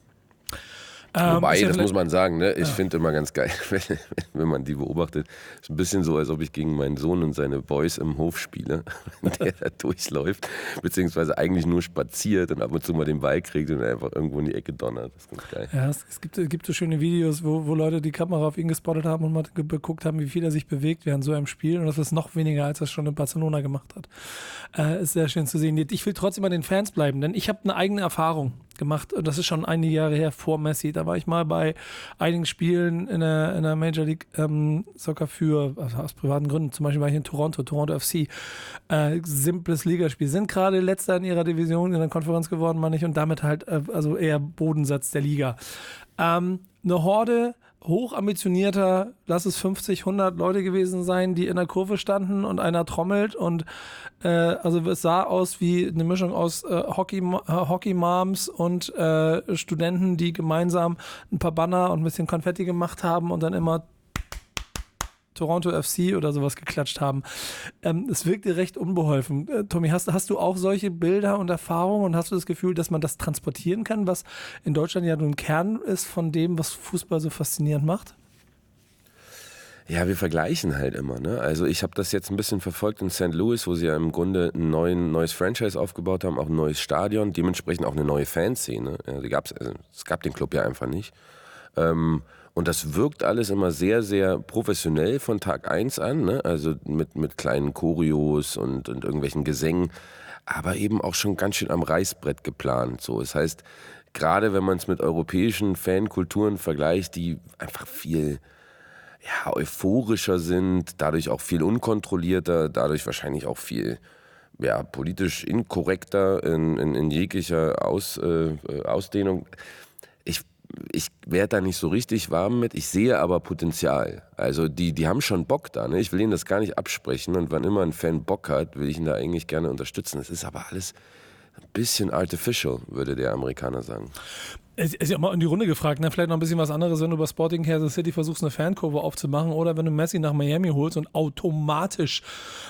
Ähm, Wobei, das muss man sagen, ne? ich ja. finde immer ganz geil, [LAUGHS] wenn, wenn, man die beobachtet. Ist ein bisschen so, als ob ich gegen meinen Sohn und seine Boys im Hof spiele, [LAUGHS] der da durchläuft, beziehungsweise eigentlich nur spaziert und ab und zu mal den Ball kriegt und einfach irgendwo in die Ecke donnert. Das ist ganz geil. Ja, es, es gibt, es gibt so schöne Videos, wo, wo Leute die Kamera auf ihn gespottet haben und mal geguckt haben, wie viel er sich bewegt während so einem Spiel. Und das ist noch weniger, als er schon in Barcelona gemacht hat. Äh, ist sehr schön zu sehen. Ich will trotzdem bei den Fans bleiben, denn ich habe eine eigene Erfahrung gemacht. Das ist schon einige Jahre her vor Messi. Da war ich mal bei einigen Spielen in der, in der Major League ähm, Soccer für, also aus privaten Gründen. Zum Beispiel war ich in Toronto, Toronto FC. Äh, simples Ligaspiel. Sind gerade letzter in ihrer Division in der Konferenz geworden, meine ich, und damit halt, äh, also eher Bodensatz der Liga. Ähm, eine Horde hochambitionierter, lass es 50, 100 Leute gewesen sein, die in der Kurve standen und einer trommelt und äh, also es sah aus wie eine Mischung aus äh, Hockey, äh, Hockey Moms und äh, Studenten, die gemeinsam ein paar Banner und ein bisschen Konfetti gemacht haben und dann immer Toronto FC oder sowas geklatscht haben. Ähm, es wirkte recht unbeholfen. Äh, Tommy, hast, hast du auch solche Bilder und Erfahrungen und hast du das Gefühl, dass man das transportieren kann, was in Deutschland ja nun Kern ist von dem, was Fußball so faszinierend macht? Ja, wir vergleichen halt immer. Ne? Also ich habe das jetzt ein bisschen verfolgt in St. Louis, wo sie ja im Grunde ein neuen, neues Franchise aufgebaut haben, auch ein neues Stadion, dementsprechend auch eine neue Fanszene. Die gab's, also, es gab den Club ja einfach nicht. Ähm, und das wirkt alles immer sehr, sehr professionell von Tag 1 an, ne? also mit, mit kleinen Choreos und, und irgendwelchen Gesängen, aber eben auch schon ganz schön am Reißbrett geplant. So. Das heißt, gerade wenn man es mit europäischen Fankulturen vergleicht, die einfach viel ja, euphorischer sind, dadurch auch viel unkontrollierter, dadurch wahrscheinlich auch viel ja, politisch inkorrekter in, in, in jeglicher Aus, äh, Ausdehnung ich werde da nicht so richtig warm mit. Ich sehe aber Potenzial. Also die, die haben schon Bock da. Ne? Ich will ihnen das gar nicht absprechen. Und wann immer ein Fan Bock hat, will ich ihn da eigentlich gerne unterstützen. Das ist aber alles ein bisschen artificial, würde der Amerikaner sagen. Es ist ja mal in die Runde gefragt, ne? vielleicht noch ein bisschen was anderes, wenn du bei Sporting Kansas City versuchst, eine Fankurve aufzumachen oder wenn du Messi nach Miami holst und automatisch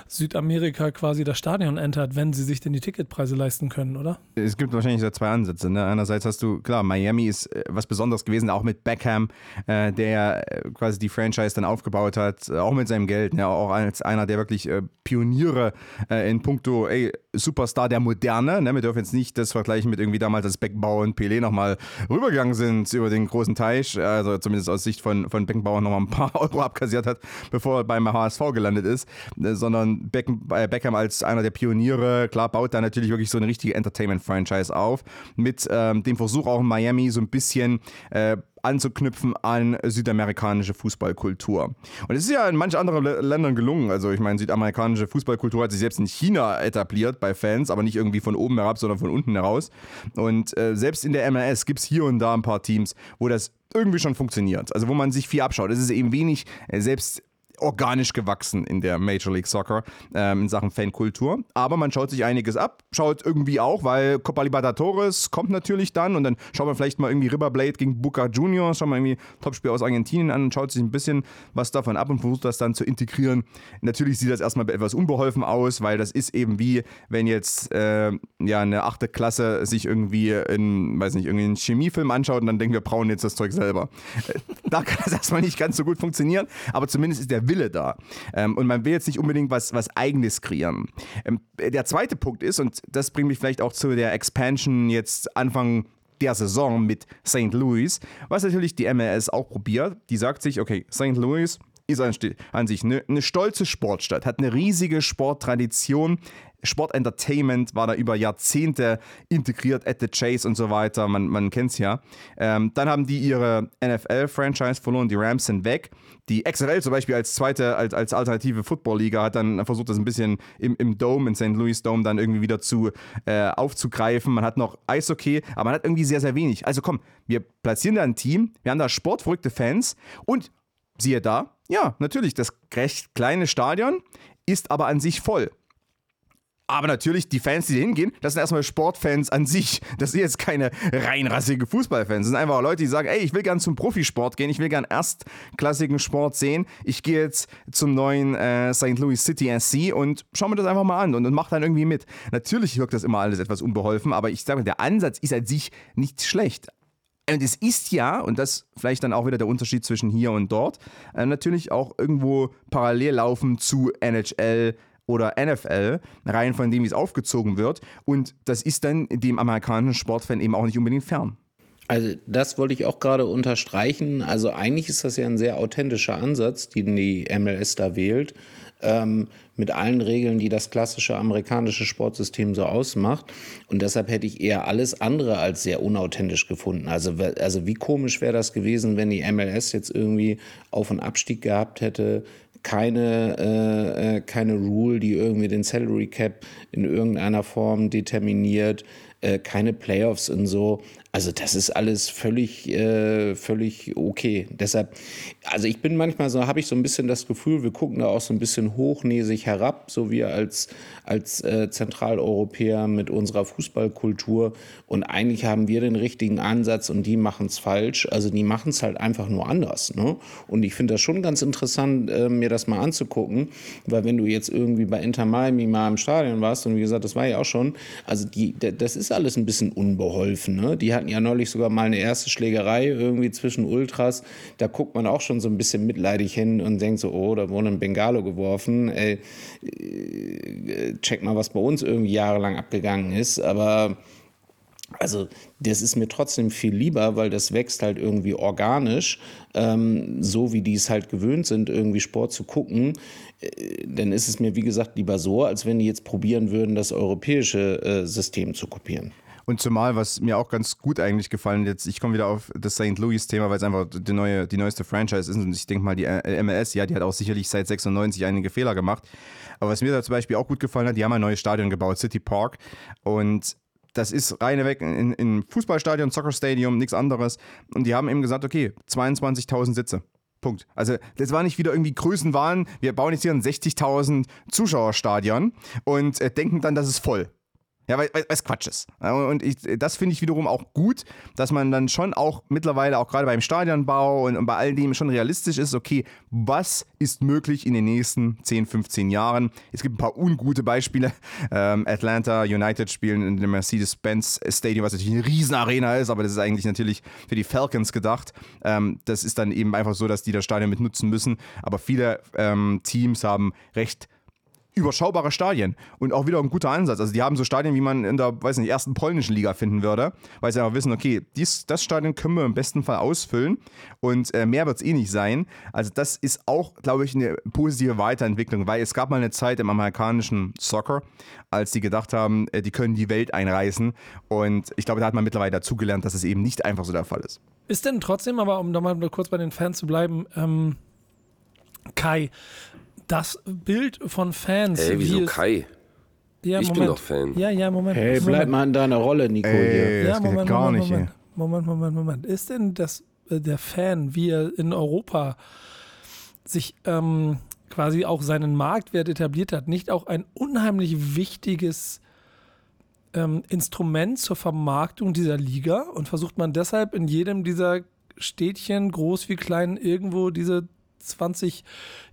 Südamerika quasi das Stadion entert, wenn sie sich denn die Ticketpreise leisten können, oder? Es gibt wahrscheinlich so zwei Ansätze. Ne? Einerseits hast du, klar, Miami ist äh, was Besonderes gewesen, auch mit Beckham, äh, der äh, quasi die Franchise dann aufgebaut hat, auch mit seinem Geld, ne? auch als einer der wirklich äh, Pioniere äh, in puncto ey, Superstar der Moderne. Ne? Wir dürfen jetzt nicht das vergleichen mit irgendwie damals als Beckenbauer und Pelé nochmal rübergegangen sind über den großen Teich, also zumindest aus Sicht von, von Beckenbauer nochmal ein paar [LAUGHS] Euro abkassiert hat, bevor er beim HSV gelandet ist, äh, sondern Becken, äh, Beckham als einer der Pioniere, klar, baut da natürlich wirklich so eine richtige Entertainment-Franchise auf, mit ähm, dem Versuch auch in Miami so ein bisschen äh, anzuknüpfen an südamerikanische Fußballkultur. Und es ist ja in manchen anderen Ländern gelungen. Also ich meine, südamerikanische Fußballkultur hat sich selbst in China etabliert bei Fans, aber nicht irgendwie von oben herab, sondern von unten heraus. Und äh, selbst in der MLS gibt es hier und da ein paar Teams, wo das irgendwie schon funktioniert. Also wo man sich viel abschaut. Es ist eben wenig äh, selbst organisch gewachsen in der Major League Soccer ähm, in Sachen Fankultur. Aber man schaut sich einiges ab, schaut irgendwie auch, weil Copa Libertadores kommt natürlich dann und dann schaut man vielleicht mal irgendwie River Blade gegen Boca Juniors, schaut man irgendwie Topspiel aus Argentinien an und schaut sich ein bisschen was davon ab und versucht das dann zu integrieren. Natürlich sieht das erstmal etwas unbeholfen aus, weil das ist eben wie, wenn jetzt äh, ja eine achte Klasse sich irgendwie in, weiß nicht, irgendwie einen Chemiefilm anschaut und dann denken wir, brauchen jetzt das Zeug selber. Äh, da kann das erstmal nicht ganz so gut funktionieren, aber zumindest ist der Wille da. Ähm, und man will jetzt nicht unbedingt was, was Eigenes kreieren. Ähm, der zweite Punkt ist, und das bringt mich vielleicht auch zu der Expansion jetzt Anfang der Saison mit St. Louis, was natürlich die MLS auch probiert. Die sagt sich, okay, St. Louis ist an, sich eine, eine stolze Sportstadt, hat eine riesige Sporttradition, Sportentertainment war da über Jahrzehnte integriert, at the Chase und so weiter. Man, man kennt es ja. Ähm, dann haben die ihre NFL-Franchise verloren, die Rams sind weg. Die XFL zum Beispiel als zweite, als, als alternative Football-Liga hat dann versucht, das ein bisschen im, im Dome, in St. Louis Dome, dann irgendwie wieder zu äh, aufzugreifen. Man hat noch Eishockey, aber man hat irgendwie sehr, sehr wenig. Also komm, wir platzieren da ein Team, wir haben da sportverrückte Fans und siehe da, ja, natürlich, das recht kleine Stadion ist aber an sich voll. Aber natürlich, die Fans, die da hingehen, das sind erstmal Sportfans an sich. Das sind jetzt keine reinrassige Fußballfans. Das sind einfach Leute, die sagen, ey, ich will gern zum Profisport gehen, ich will gern erstklassigen Sport sehen. Ich gehe jetzt zum neuen äh, St. Louis City SC und schau mir das einfach mal an und, und mach dann irgendwie mit. Natürlich wirkt das immer alles etwas unbeholfen, aber ich sage, der Ansatz ist an sich nicht schlecht. Und es ist ja, und das vielleicht dann auch wieder der Unterschied zwischen hier und dort, äh, natürlich auch irgendwo parallel laufen zu NHL, oder NFL, rein von dem, wie es aufgezogen wird. Und das ist dann dem amerikanischen Sportfan eben auch nicht unbedingt fern. Also das wollte ich auch gerade unterstreichen. Also eigentlich ist das ja ein sehr authentischer Ansatz, den die MLS da wählt, ähm, mit allen Regeln, die das klassische amerikanische Sportsystem so ausmacht. Und deshalb hätte ich eher alles andere als sehr unauthentisch gefunden. Also, also wie komisch wäre das gewesen, wenn die MLS jetzt irgendwie Auf- und Abstieg gehabt hätte, keine, äh, äh, keine Rule, die irgendwie den Salary Cap in irgendeiner Form determiniert, äh, keine Playoffs und so. Also das ist alles völlig, äh, völlig okay. Deshalb, also ich bin manchmal so, habe ich so ein bisschen das Gefühl, wir gucken da auch so ein bisschen hochnäsig herab, so wir als, als äh, Zentraleuropäer mit unserer Fußballkultur. Und eigentlich haben wir den richtigen Ansatz und die machen es falsch. Also die machen es halt einfach nur anders. Ne? Und ich finde das schon ganz interessant, äh, mir das mal anzugucken, weil wenn du jetzt irgendwie bei Inter Miami mal im Stadion warst und wie gesagt, das war ja auch schon, also die, das ist alles ein bisschen unbeholfen. Ne? Die hatten ja neulich sogar mal eine erste Schlägerei irgendwie zwischen Ultras. Da guckt man auch schon so ein bisschen mitleidig hin und denkt so, oh, da wurde ein Bengalo geworfen. Ey, äh, check mal, was bei uns irgendwie jahrelang abgegangen ist. Aber also das ist mir trotzdem viel lieber, weil das wächst halt irgendwie organisch, ähm, so wie die es halt gewöhnt sind, irgendwie Sport zu gucken. Dann ist es mir, wie gesagt, lieber so, als wenn die jetzt probieren würden, das europäische äh, System zu kopieren. Und zumal, was mir auch ganz gut eigentlich gefallen jetzt, ich komme wieder auf das St. Louis-Thema, weil es einfach die, neue, die neueste Franchise ist. Und ich denke mal, die äh, MLS, ja, die hat auch sicherlich seit 96 einige Fehler gemacht. Aber was mir da zum Beispiel auch gut gefallen hat, die haben ein neues Stadion gebaut, City Park. Und das ist reineweg in, in Fußballstadion, Soccer Stadium, nichts anderes. Und die haben eben gesagt, okay, 22.000 Sitze. Punkt. Also das war nicht wieder irgendwie Größenwahn, wir bauen jetzt hier ein 60.000 Zuschauerstadion und äh, denken dann, das ist voll. Ja, weil, weil es Quatsch ist. Und ich, das finde ich wiederum auch gut, dass man dann schon auch mittlerweile, auch gerade beim Stadionbau und, und, bei all dem schon realistisch ist, okay, was ist möglich in den nächsten 10, 15 Jahren? Es gibt ein paar ungute Beispiele. Ähm, Atlanta United spielen in dem Mercedes-Benz Stadium, was natürlich eine Riesenarena ist, aber das ist eigentlich natürlich für die Falcons gedacht. Ähm, das ist dann eben einfach so, dass die das Stadion mit nutzen müssen. Aber viele ähm, Teams haben recht überschaubare Stadien und auch wieder ein guter Ansatz. Also die haben so Stadien, wie man in der, weiß nicht, ersten polnischen Liga finden würde, weil sie einfach wissen, okay, dies, das Stadion können wir im besten Fall ausfüllen und äh, mehr wird es eh nicht sein. Also das ist auch, glaube ich, eine positive Weiterentwicklung, weil es gab mal eine Zeit im amerikanischen Soccer, als die gedacht haben, äh, die können die Welt einreißen und ich glaube, da hat man mittlerweile dazugelernt, dass es eben nicht einfach so der Fall ist. Ist denn trotzdem, aber um nochmal kurz bei den Fans zu bleiben, ähm, Kai, das Bild von Fans. Ey, wieso Kai? Ja, ich Moment. bin doch Fan. Ja, ja, Moment. Hey, bleib Moment. mal in deiner Rolle, Nico. Ey, hier. Ja, das geht Moment, gar Moment, nicht. Moment. Moment, Moment, Moment. Ist denn das, äh, der Fan, wie er in Europa sich ähm, quasi auch seinen Marktwert etabliert hat, nicht auch ein unheimlich wichtiges ähm, Instrument zur Vermarktung dieser Liga? Und versucht man deshalb in jedem dieser Städtchen, groß wie klein, irgendwo diese 20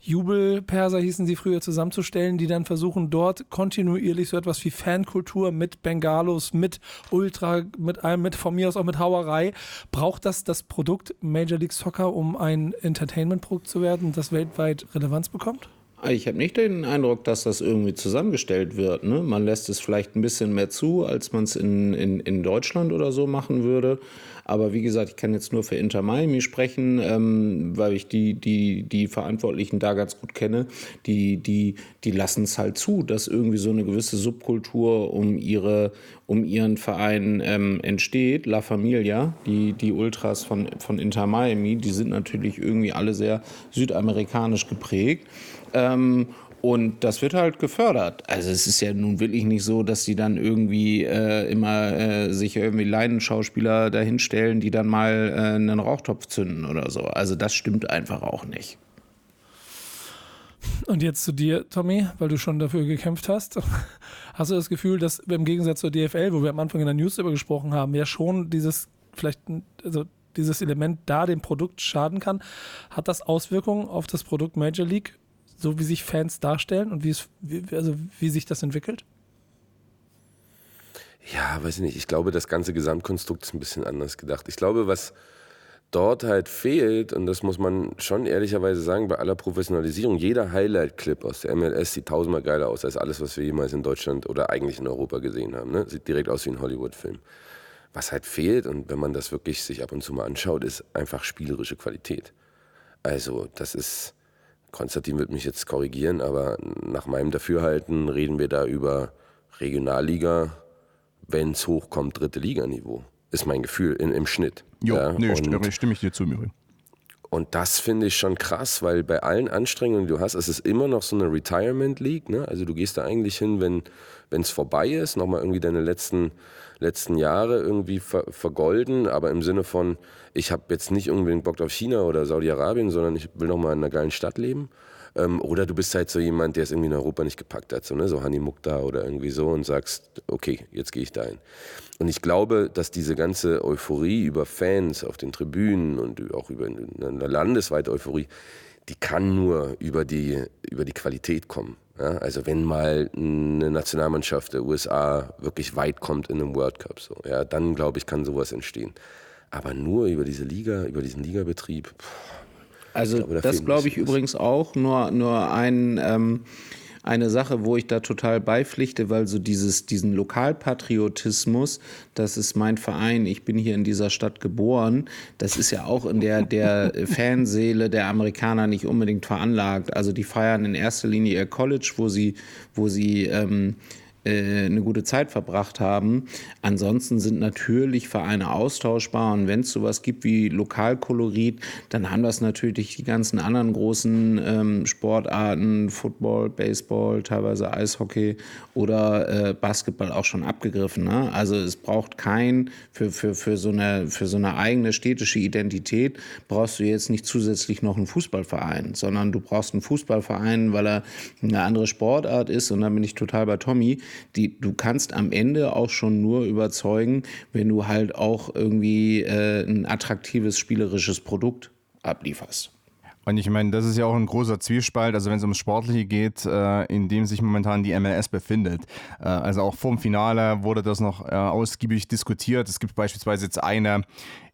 Jubelperser hießen sie früher zusammenzustellen, die dann versuchen dort kontinuierlich so etwas wie Fankultur mit Bengalos, mit Ultra, mit allem, mit von mir aus auch mit Hauerei. Braucht das das Produkt Major League Soccer, um ein Entertainment-Produkt zu werden, das weltweit Relevanz bekommt? Ich habe nicht den Eindruck, dass das irgendwie zusammengestellt wird. Ne? Man lässt es vielleicht ein bisschen mehr zu, als man es in, in, in Deutschland oder so machen würde. Aber wie gesagt, ich kann jetzt nur für Inter Miami sprechen, ähm, weil ich die, die, die Verantwortlichen da ganz gut kenne. Die, die, die lassen es halt zu, dass irgendwie so eine gewisse Subkultur um, ihre, um ihren Verein ähm, entsteht. La Familia, die, die Ultras von, von Inter Miami, die sind natürlich irgendwie alle sehr südamerikanisch geprägt. Ähm, und das wird halt gefördert. Also es ist ja nun wirklich nicht so, dass die dann irgendwie äh, immer äh, sich irgendwie Laienschauspieler dahinstellen, die dann mal äh, einen Rauchtopf zünden oder so. Also das stimmt einfach auch nicht. Und jetzt zu dir, Tommy, weil du schon dafür gekämpft hast. [LAUGHS] Hast du das Gefühl, dass im Gegensatz zur DFL, wo wir am Anfang in der News darüber gesprochen haben, ja schon dieses vielleicht also dieses Element da dem Produkt schaden kann, hat das Auswirkungen auf das Produkt Major League so wie sich Fans darstellen und wie es, wie, also wie sich das entwickelt? Ja, weiß ich nicht. Ich glaube, das ganze Gesamtkonstrukt ist ein bisschen anders gedacht. Ich glaube, was dort halt fehlt, und das muss man schon ehrlicherweise sagen, bei aller Professionalisierung, jeder Highlight-Clip aus der MLS sieht tausendmal geiler aus als alles, was wir jemals in Deutschland oder eigentlich in Europa gesehen haben. Ne? Sieht direkt aus wie ein Hollywood-Film. Was halt fehlt, und wenn man das wirklich sich ab und zu mal anschaut, ist einfach spielerische Qualität. Also, das ist Konstantin wird mich jetzt korrigieren, aber nach meinem Dafürhalten reden wir da über Regionalliga, wenn es hochkommt, dritte Liganiveau. Ist mein Gefühl in, im Schnitt. Jo, ja, nee, und, stimme ich dir zu, Miri. Und das finde ich schon krass, weil bei allen Anstrengungen, die du hast, es ist immer noch so eine Retirement League. Ne? Also du gehst da eigentlich hin, wenn es vorbei ist, nochmal irgendwie deine letzten, letzten Jahre irgendwie ver, vergolden, aber im Sinne von, ich habe jetzt nicht unbedingt Bock auf China oder Saudi-Arabien, sondern ich will nochmal in einer geilen Stadt leben. Ähm, oder du bist halt so jemand, der es irgendwie in Europa nicht gepackt hat, so, ne? so Hani Mukta oder irgendwie so und sagst, okay, jetzt gehe ich dahin. Und ich glaube, dass diese ganze Euphorie über Fans auf den Tribünen und auch über eine landesweite Euphorie, die kann nur über die, über die Qualität kommen. Ja? Also wenn mal eine Nationalmannschaft der USA wirklich weit kommt in einem World Cup, so, ja, dann glaube ich, kann sowas entstehen. Aber nur über diese Liga, über diesen Ligabetrieb. Pff, also glaube, da das glaube ich übrigens auch. Nur, nur ein, ähm, eine Sache, wo ich da total beipflichte, weil so dieses, diesen Lokalpatriotismus, das ist mein Verein, ich bin hier in dieser Stadt geboren, das ist ja auch in der, der [LAUGHS] Fanseele der Amerikaner nicht unbedingt veranlagt. Also die feiern in erster Linie ihr College, wo sie, wo sie ähm, äh, eine gute Zeit verbracht haben. Ansonsten sind natürlich Vereine austauschbar und wenn es sowas gibt wie Lokalkolorit, dann haben das natürlich die ganzen anderen großen ähm, Sportarten, Football, Baseball, teilweise Eishockey oder äh, Basketball auch schon abgegriffen. Ne? Also es braucht kein, für, für, für, so eine, für so eine eigene städtische Identität brauchst du jetzt nicht zusätzlich noch einen Fußballverein, sondern du brauchst einen Fußballverein, weil er eine andere Sportart ist und da bin ich total bei Tommy die, du kannst am Ende auch schon nur überzeugen, wenn du halt auch irgendwie äh, ein attraktives spielerisches Produkt ablieferst. Und ich meine, das ist ja auch ein großer Zwiespalt, also wenn es ums Sportliche geht, äh, in dem sich momentan die MLS befindet. Äh, also auch vor dem Finale wurde das noch äh, ausgiebig diskutiert. Es gibt beispielsweise jetzt eine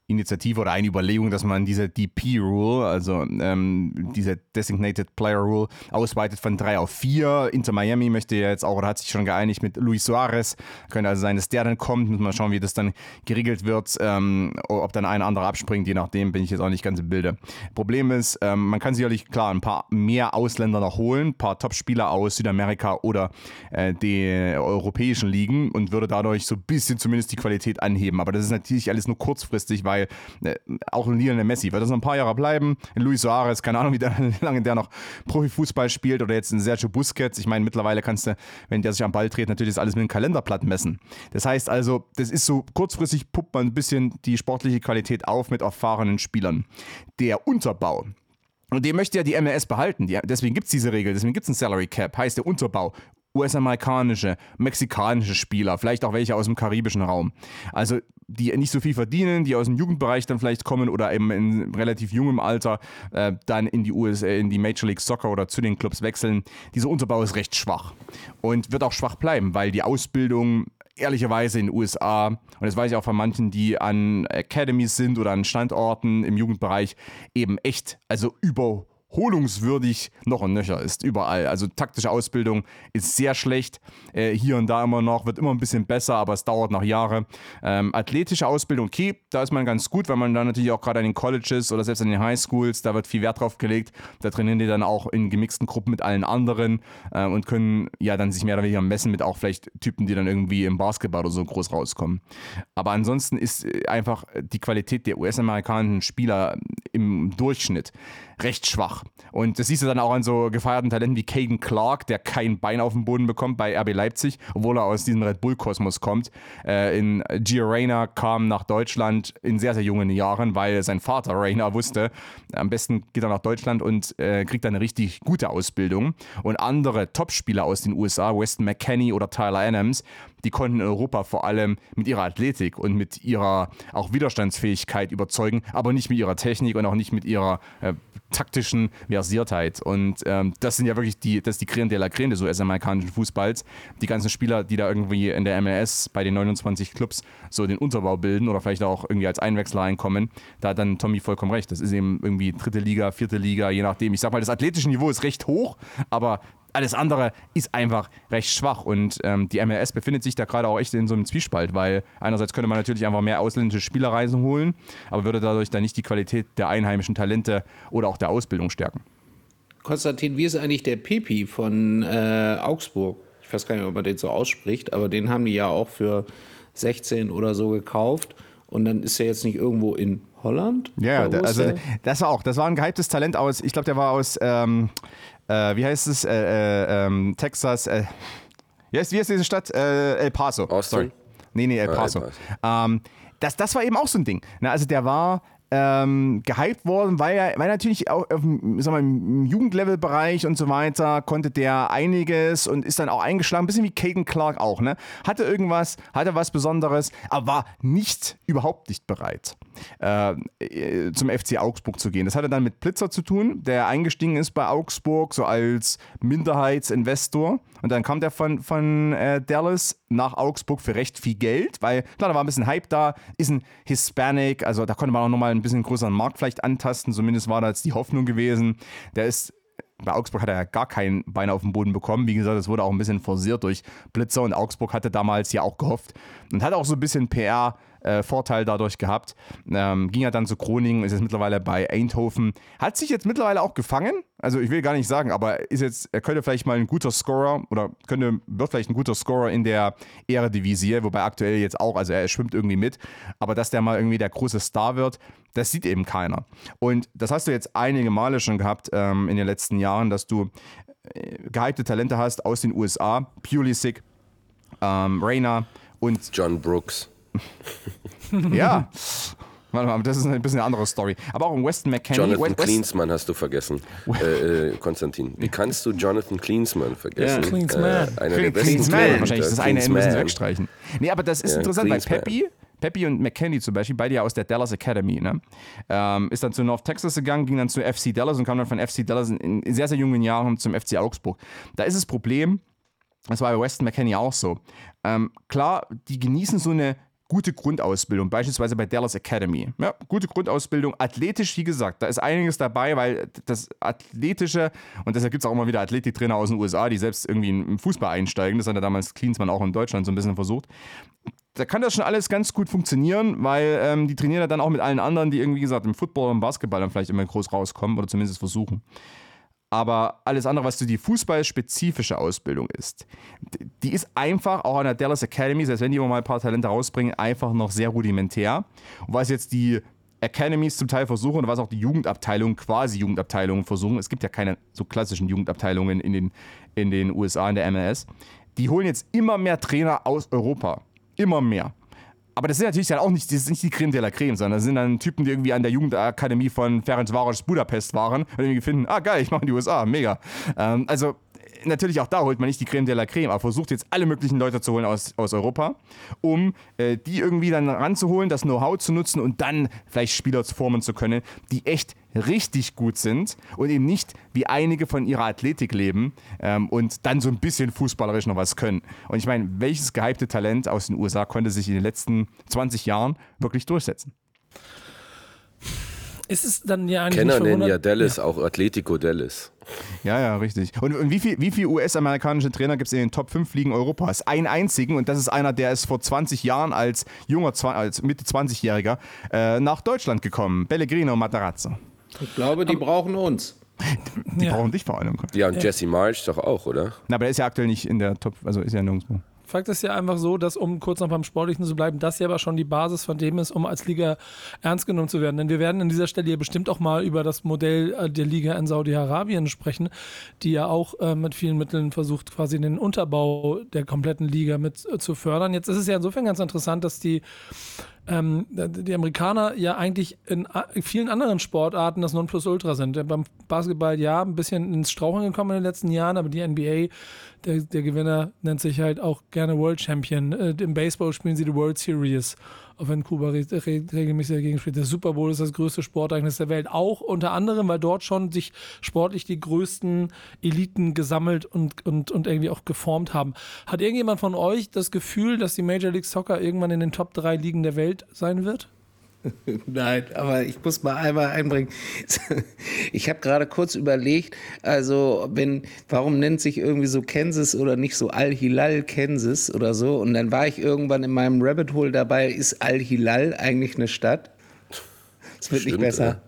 Initiative oder eine Überlegung, dass man diese DP-Rule, also ähm, diese Designated Player Rule, ausweitet von drei auf vier. Inter Miami möchte ja jetzt auch oder hat sich schon geeinigt mit Luis Suarez. Könnte also sein, dass der dann kommt. Müssen wir schauen, wie das dann geregelt wird. Ähm, ob dann ein anderer abspringt, je nachdem bin ich jetzt auch nicht ganz im Bilde. Problem ist, ähm, man kann sicherlich klar ein paar mehr Ausländer noch holen, ein paar Top-Spieler aus Südamerika oder äh, die europäischen Ligen und würde dadurch so ein bisschen zumindest die Qualität anheben. Aber das ist natürlich alles nur kurzfristig, weil weil äh, auch ein Lionel Messi wird das noch ein paar Jahre bleiben. In Luis Suarez, keine Ahnung, wie der, [LAUGHS] lange der noch Profifußball spielt oder jetzt in Sergio Busquets. Ich meine, mittlerweile kannst du, wenn der sich am Ball dreht, natürlich das alles mit dem Kalenderblatt messen. Das heißt also, das ist so kurzfristig puppt man ein bisschen die sportliche Qualität auf mit erfahrenen Spielern. Der Unterbau, und den möchte ja die MLS behalten. Deswegen gibt es diese Regel, deswegen gibt es einen Salary Cap. Heißt, der Unterbau US-amerikanische, mexikanische Spieler, vielleicht auch welche aus dem karibischen Raum. Also die nicht so viel verdienen, die aus dem Jugendbereich dann vielleicht kommen oder eben in relativ jungem Alter äh, dann in die US, äh, in die Major League Soccer oder zu den Clubs wechseln. Dieser Unterbau ist recht schwach und wird auch schwach bleiben, weil die Ausbildung ehrlicherweise in den USA, und das weiß ich auch von manchen, die an Academies sind oder an Standorten im Jugendbereich, eben echt, also über wiederholungswürdig noch und nöcher ist, überall. Also taktische Ausbildung ist sehr schlecht, äh, hier und da immer noch, wird immer ein bisschen besser, aber es dauert noch Jahre. Ähm, athletische Ausbildung, okay, da ist man ganz gut, weil man dann natürlich auch gerade an den Colleges oder selbst an den Highschools, da wird viel Wert drauf gelegt. Da trainieren die dann auch in gemixten Gruppen mit allen anderen äh, und können ja dann sich mehr oder weniger messen mit auch vielleicht Typen, die dann irgendwie im Basketball oder so groß rauskommen. Aber ansonsten ist äh, einfach die Qualität der US-amerikanischen Spieler im Durchschnitt recht schwach. Und das siehst du dann auch an so gefeierten Talenten wie Caden Clark, der kein Bein auf den Boden bekommt bei RB Leipzig, obwohl er aus diesem Red Bull-Kosmos kommt. Äh, in Gio kam nach Deutschland in sehr, sehr jungen Jahren, weil sein Vater Reyna wusste, am besten geht er nach Deutschland und äh, kriegt eine richtig gute Ausbildung. Und andere Topspieler aus den USA, Weston McKenney oder Tyler Adams, die konnten Europa vor allem mit ihrer Athletik und mit ihrer auch Widerstandsfähigkeit überzeugen, aber nicht mit ihrer Technik und auch nicht mit ihrer äh, taktischen Versiertheit. Und ähm, das sind ja wirklich die, das ist die Creme de la Creme des US-amerikanischen Fußballs. Die ganzen Spieler, die da irgendwie in der MLS bei den 29 Clubs so den Unterbau bilden oder vielleicht auch irgendwie als Einwechsler einkommen, da hat dann Tommy vollkommen recht. Das ist eben irgendwie dritte Liga, vierte Liga, je nachdem. Ich sag mal, das athletische Niveau ist recht hoch, aber alles andere ist einfach recht schwach und ähm, die MLS befindet sich da gerade auch echt in so einem Zwiespalt, weil einerseits könnte man natürlich einfach mehr ausländische Spielerreisen holen, aber würde dadurch dann nicht die Qualität der einheimischen Talente oder auch der Ausbildung stärken. Konstantin, wie ist eigentlich der Pepi von äh, Augsburg? Ich weiß gar nicht, ob man den so ausspricht, aber den haben die ja auch für 16 oder so gekauft. Und dann ist er jetzt nicht irgendwo in Holland? Ja, da, also das war auch, das war ein gehyptes Talent aus, ich glaube, der war aus, ähm, äh, wie heißt es, äh, äh, ähm, Texas, äh, wie, heißt, wie heißt diese Stadt? Äh, El Paso. Austin? Sorry. Nee, nee, El Ah, El Paso. Paso. Ähm, das, das war eben auch so ein Ding. Na, also der war ähm, gehypt worden, weil er, weil natürlich auch auf sagen wir, im Jugendlevel-Bereich und so weiter konnte der einiges und ist dann auch eingeschlagen, ein bisschen wie Caden Clark auch, ne? Hatte irgendwas, hatte was Besonderes, aber war nicht, überhaupt nicht bereit, äh, zum FC Augsburg zu gehen. Das hatte dann mit Blitzer zu tun, der eingestiegen ist bei Augsburg, so als Minderheitsinvestor. Und dann kam der von, von äh, Dallas nach Augsburg für recht viel Geld, weil klar, da war ein bisschen Hype da, ist ein Hispanic, also da konnte man auch nochmal ein bisschen größeren Markt vielleicht antasten, zumindest war das die Hoffnung gewesen. Der ist bei Augsburg hat er ja gar kein Bein auf den Boden bekommen. Wie gesagt, das wurde auch ein bisschen forciert durch Blitzer und Augsburg hatte damals ja auch gehofft und hat auch so ein bisschen PR. äh, dadurch gehabt. Ähm, ging ja dann zu Groningen, ist jetzt mittlerweile bei Eindhoven. Hat sich jetzt mittlerweile auch gefangen. Also ich will gar nicht sagen, aber ist jetzt, er könnte vielleicht mal ein guter Scorer oder könnte, wird vielleicht ein guter Scorer in der Eredivisie, wobei aktuell jetzt auch, also er schwimmt irgendwie mit. Aber dass der mal irgendwie der große Star wird, das sieht eben keiner. Und das hast du jetzt einige Male schon gehabt ähm, in den letzten Jahren, dass du äh, gehypte Talente hast aus den USA. Pulisic, ähm, Rayner und John Brooks. [LAUGHS] ja. Warte mal, das ist ein bisschen eine andere Story. Aber auch in Weston McKenney. Jonathan West- Klinsmann hast du vergessen. [LAUGHS] äh, äh, Konstantin, wie kannst du Jonathan Klinsmann vergessen? Ja. Klinsmann. Äh, einer der besten Klinsmann. Wahrscheinlich das eine müssen sie Klinsmann. wegstreichen. Nee, aber das ist Ja, interessant, weil Klinsmann. Peppy, Peppy und McKenney zum Beispiel, beide ja aus der Dallas Academy, ne? ähm, ist dann zu North Texas gegangen, ging dann zu FC Dallas und kam dann von FC Dallas in, sehr, sehr jungen Jahren zum FC Augsburg. Da ist das Problem, das war bei Weston McKenney auch so. Ähm, klar, die genießen so eine gute Grundausbildung, beispielsweise bei Dallas Academy. Ja, gute Grundausbildung, athletisch, wie gesagt, da ist einiges dabei, weil das Athletische, und deshalb gibt es auch immer wieder Athletiktrainer aus den USA, die selbst irgendwie im Fußball einsteigen, das hat ja damals Klinsmann auch in Deutschland so ein bisschen versucht. Da kann das schon alles ganz gut funktionieren, weil ähm, die trainieren ja dann auch mit allen anderen, die irgendwie, wie gesagt, im Football und Basketball dann vielleicht immer groß rauskommen oder zumindest versuchen. Aber alles andere, was so die fußballspezifische Ausbildung ist, die ist einfach auch an der Dallas Academy, selbst wenn die immer mal ein paar Talente rausbringen, einfach noch sehr rudimentär. Und was jetzt die Academies zum Teil versuchen und was auch die Jugendabteilungen, quasi Jugendabteilungen versuchen, es gibt ja keine so klassischen Jugendabteilungen in den, in den USA, in der MLS, die holen jetzt immer mehr Trainer aus Europa. Immer mehr. Aber das sind natürlich dann auch nicht, das ist nicht die Creme de la Creme, sondern das sind dann Typen, die irgendwie an der Jugendakademie von Ferencvaros Budapest waren und irgendwie finden, ah geil, ich mache in die USA, mega. Ähm, also natürlich auch da holt man nicht die Creme de la Creme, aber versucht jetzt alle möglichen Leute zu holen aus, aus Europa, um äh, die irgendwie dann ranzuholen, das Know-how zu nutzen und dann vielleicht Spieler formen zu können, die echt richtig gut sind und eben nicht wie einige von ihrer Athletik leben ähm, und dann so ein bisschen fußballerisch noch was können. Und ich meine, welches gehypte Talent aus den USA konnte sich in den letzten 20 Jahren wirklich durchsetzen? Ist es dann ja eigentlich Kenner nicht nennen ja Dallas auch Atletico Dallas. Ja, ja, richtig. Und, und wie viele wie viel US-amerikanische Trainer gibt es in den Top 5 Ligen Europas? Einen einzigen und das ist einer, der ist vor 20 Jahren als junger, als Mitte 20-Jähriger äh, nach Deutschland gekommen. Pellegrino Matarazzo. Ich glaube, die brauchen uns. Die Ja. brauchen dich vor allem. Ja, und Jesse March doch auch, oder? Na, aber der ist ja aktuell nicht in der Top, also ist ja nirgendwo. Fakt ist ja einfach so, dass, um kurz noch beim Sportlichen zu bleiben, das ja aber schon die Basis von dem ist, um als Liga ernst genommen zu werden. Denn wir werden an dieser Stelle hier bestimmt auch mal über das Modell äh, der Liga in Saudi-Arabien sprechen, die ja auch äh, mit vielen Mitteln versucht, quasi den Unterbau der kompletten Liga mit äh, zu fördern. Jetzt ist es ja insofern ganz interessant, dass die ähm, die Amerikaner ja eigentlich in vielen anderen Sportarten das Nonplusultra sind. Beim Basketball ja ein bisschen ins Straucheln gekommen in den letzten Jahren, aber die NBA, der, der Gewinner nennt sich halt auch gerne World Champion. Äh, Im Baseball spielen sie die World Series, auch wenn Kuba re re regelmäßig dagegen spielt. Der Super Bowl ist das größte Sportereignis der Welt. Auch unter anderem, weil dort schon sich sportlich die größten Eliten gesammelt und, und, und irgendwie auch geformt haben. Hat irgendjemand von euch das Gefühl, dass die Major League Soccer irgendwann in den Top 3 Ligen der Welt sein wird? [LAUGHS] Nein, aber ich muss mal einmal einbringen. [LAUGHS] Ich habe gerade kurz überlegt, also wenn, warum nennt sich irgendwie so Kansas oder nicht so Al-Hilal Kansas oder so? Und dann war ich irgendwann in meinem Rabbit Hole dabei, ist Al-Hilal eigentlich eine Stadt? Es wird nicht Stimmt, besser.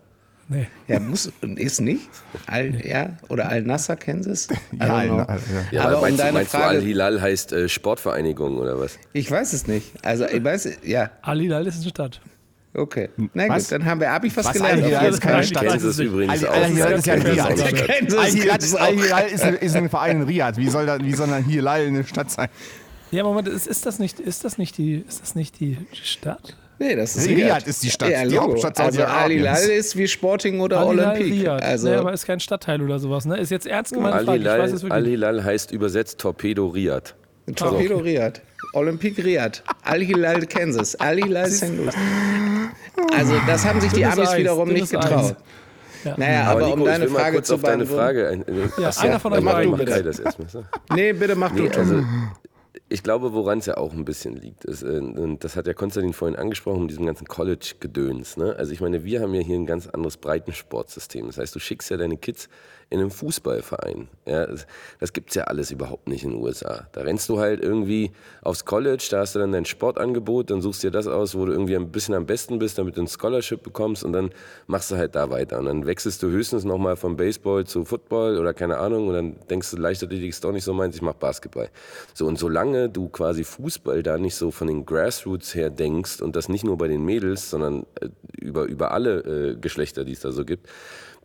Nee. Ja, muss und ist nicht. Al, ja, oder Al-Nasser, Kansas? Ja, know. ja, Ja, Aber meinst, du- deine meinst du Frage- Al-Hilal heißt äh, Sportvereinigung oder was? Ich weiß es nicht. Also, ich weiß, ja, Al-Hilal ist eine Stadt. Okay. Na gut, Was? dann haben wir, habe ich was, Was, gelernt. Al-Hilal ist keine. Stadt. Kansas nicht. übrigens auch. Al-Hilal ist ja Riyadh. Al-Hilal ist, ist, ein- Verein in Riyadh. Wie soll, da, wie soll Hilal eine Stadt sein? Ja, Moment, ist, ist, das nicht, ist, das nicht die, ist das nicht die Stadt? Nee, das ist Riyadh ist die Stadt, Ja, die. Hauptstadt Also. Al-Hilal ist wie Sporting oder Olympique. Riyadh. Also, nee, aber ist kein Stadtteil oder sowas, ne? Ist jetzt ernst gemeint es. Al-Hilal heißt übersetzt Torpedo Riyadh. Torpedo Riyadh. Olympique Riyadh. Al-Hilal Kansas. Al-Hilal St. Louis. Also das haben sich die Dünnes Amis Eis, wiederum dünnes nicht getraut. Ja. Naja, Aber, aber, Nico, um ich deine will mal Frage kurz zu auf deine. Frage. ein- Ja, Ach einer von euch mach, beiden. mach bitte. Das erstmal. so. Nee, bitte mach Nee, du. Also ich glaube, woran es ja auch ein bisschen liegt, ist, äh, und das hat ja Konstantin vorhin angesprochen, mit diesem ganzen College-Gedöns. Ne? Also ich meine, wir haben ja hier ein ganz anderes Breitensportsystem. Das heißt, du schickst ja deine Kids in einen Fußballverein. Ja? Das, das gibt es ja alles überhaupt nicht in den USA. Da rennst du halt irgendwie aufs College, da hast du dann dein Sportangebot, dann suchst dir das aus, wo du irgendwie ein bisschen am besten bist, damit du ein Scholarship bekommst und dann machst du halt da weiter. Und dann wechselst du höchstens nochmal vom Baseball zu Football oder keine Ahnung und dann denkst du, Leichtathletik ist doch nicht so meins, ich mach Basketball. So, und solange du quasi Fußball da nicht so von den Grassroots her denkst und das nicht nur bei den Mädels, sondern äh, über, über alle äh, Geschlechter, die es da so gibt,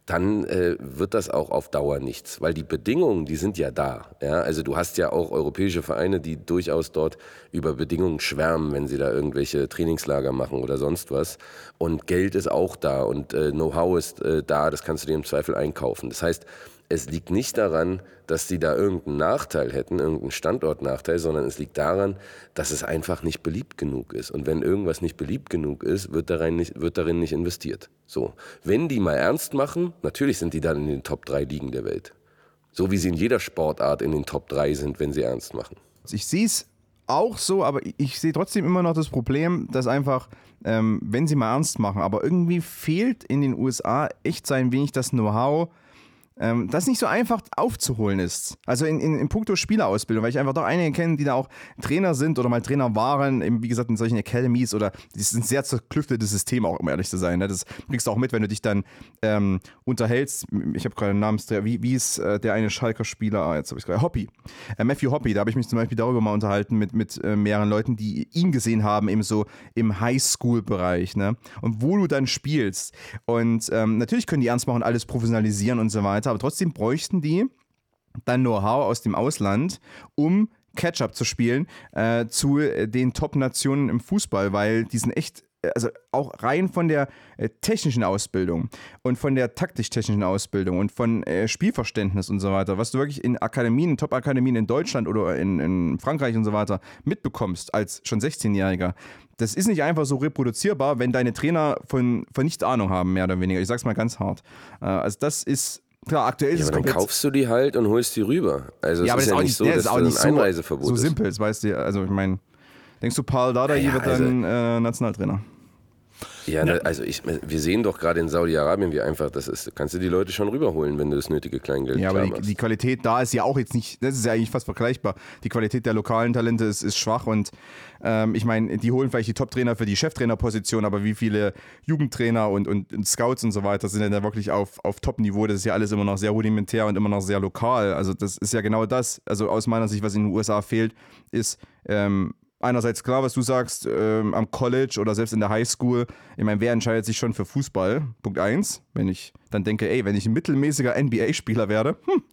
dann äh, wird das auch auf Dauer nichts, weil die Bedingungen, die sind ja da. Ja? Also du hast ja auch europäische Vereine, die durchaus dort über Bedingungen schwärmen, wenn sie da irgendwelche Trainingslager machen oder sonst was. Und Geld ist auch da und äh, Know-how ist äh, da, das kannst du dir im Zweifel einkaufen. Das heißt, es liegt nicht daran, dass sie da irgendeinen Nachteil hätten, irgendeinen Standortnachteil, sondern es liegt daran, dass es einfach nicht beliebt genug ist. Und wenn irgendwas nicht beliebt genug ist, wird darin nicht, wird darin nicht investiert. So. Wenn die mal ernst machen, natürlich sind die dann in den Top 3 Ligen der Welt. So wie sie in jeder Sportart in den Top 3 sind, wenn sie ernst machen. Ich sehe es auch so, aber ich- sehe trotzdem immer noch das Problem, dass einfach, ähm, wenn sie mal ernst machen, aber irgendwie fehlt in den USA echt so ein wenig das Know-how, ähm, das nicht so einfach aufzuholen ist. Also in, in, in puncto Spielerausbildung, weil ich einfach doch einige kenne, die da auch Trainer sind oder mal Trainer waren, eben, wie gesagt in solchen Academies oder das ist ein sehr zerklüftetes System auch, um ehrlich zu sein. Ne? Das kriegst du auch mit, wenn du dich dann ähm, unterhältst. Ich habe gerade einen Namensträger, wie, wie ist äh, der eine Schalker Spieler, ah, jetzt habe ich gerade, Hoppy. Äh, Matthew Hoppy, da habe ich mich zum Beispiel darüber mal unterhalten mit, mit äh, mehreren Leuten, die ihn gesehen haben, eben so im Highschool-Bereich, ne? Und wo du dann spielst. Und ähm, natürlich können die ernst machen, alles professionalisieren und so weiter, aber trotzdem bräuchten die dann Know-how aus dem Ausland, um Catch-up zu spielen äh, zu äh, den Top-Nationen im Fußball, weil die sind echt, äh, also auch rein von der äh, technischen Ausbildung und von der taktisch-technischen Ausbildung und von Spielverständnis und so weiter, was du wirklich in Akademien, Top-Akademien in Deutschland oder in, in Frankreich und so weiter mitbekommst als schon 16-Jähriger, das ist nicht einfach so reproduzierbar, wenn deine Trainer von, von nichts Ahnung haben, mehr oder weniger. Ich sag's mal ganz hart. Also das ist, klar, aktuell ist Ja, es aber dann komplett... kaufst du die halt und holst die rüber. Also Ja, aber ist das ist ja auch nicht so, dass das ist auch da nicht ein so, Einreiseverbot so ist. simpel, weißt du. Also ich meine, denkst du, Paul Dardai Ja, wird also- dann äh, Nationaltrainer? Ja, ja. also ich, wir sehen doch gerade in Saudi-Arabien, wie einfach das ist. Kannst du die Leute schon rüberholen, wenn du das nötige Kleingeld Ja, aber die, die, Qualität da ist ja auch jetzt nicht, das ist ja eigentlich fast vergleichbar. Die Qualität der lokalen Talente ist, ist schwach und ähm, ich meine, die holen vielleicht die Top-Trainer für die Cheftrainerposition, aber wie viele Jugendtrainer und, und, und, Scouts und so weiter sind denn da wirklich auf, auf Top-Niveau? Das ist ja alles immer noch sehr rudimentär und immer noch sehr lokal. Also das ist ja genau das, also aus meiner Sicht, was in den USA fehlt, ist ähm, einerseits klar, was du sagst, ähm, am College oder selbst in der Highschool. Ich meine, wer entscheidet sich schon für Fußball? Punkt eins. Wenn ich dann denke, ey, wenn ich ein mittelmäßiger NBA-Spieler werde, hm,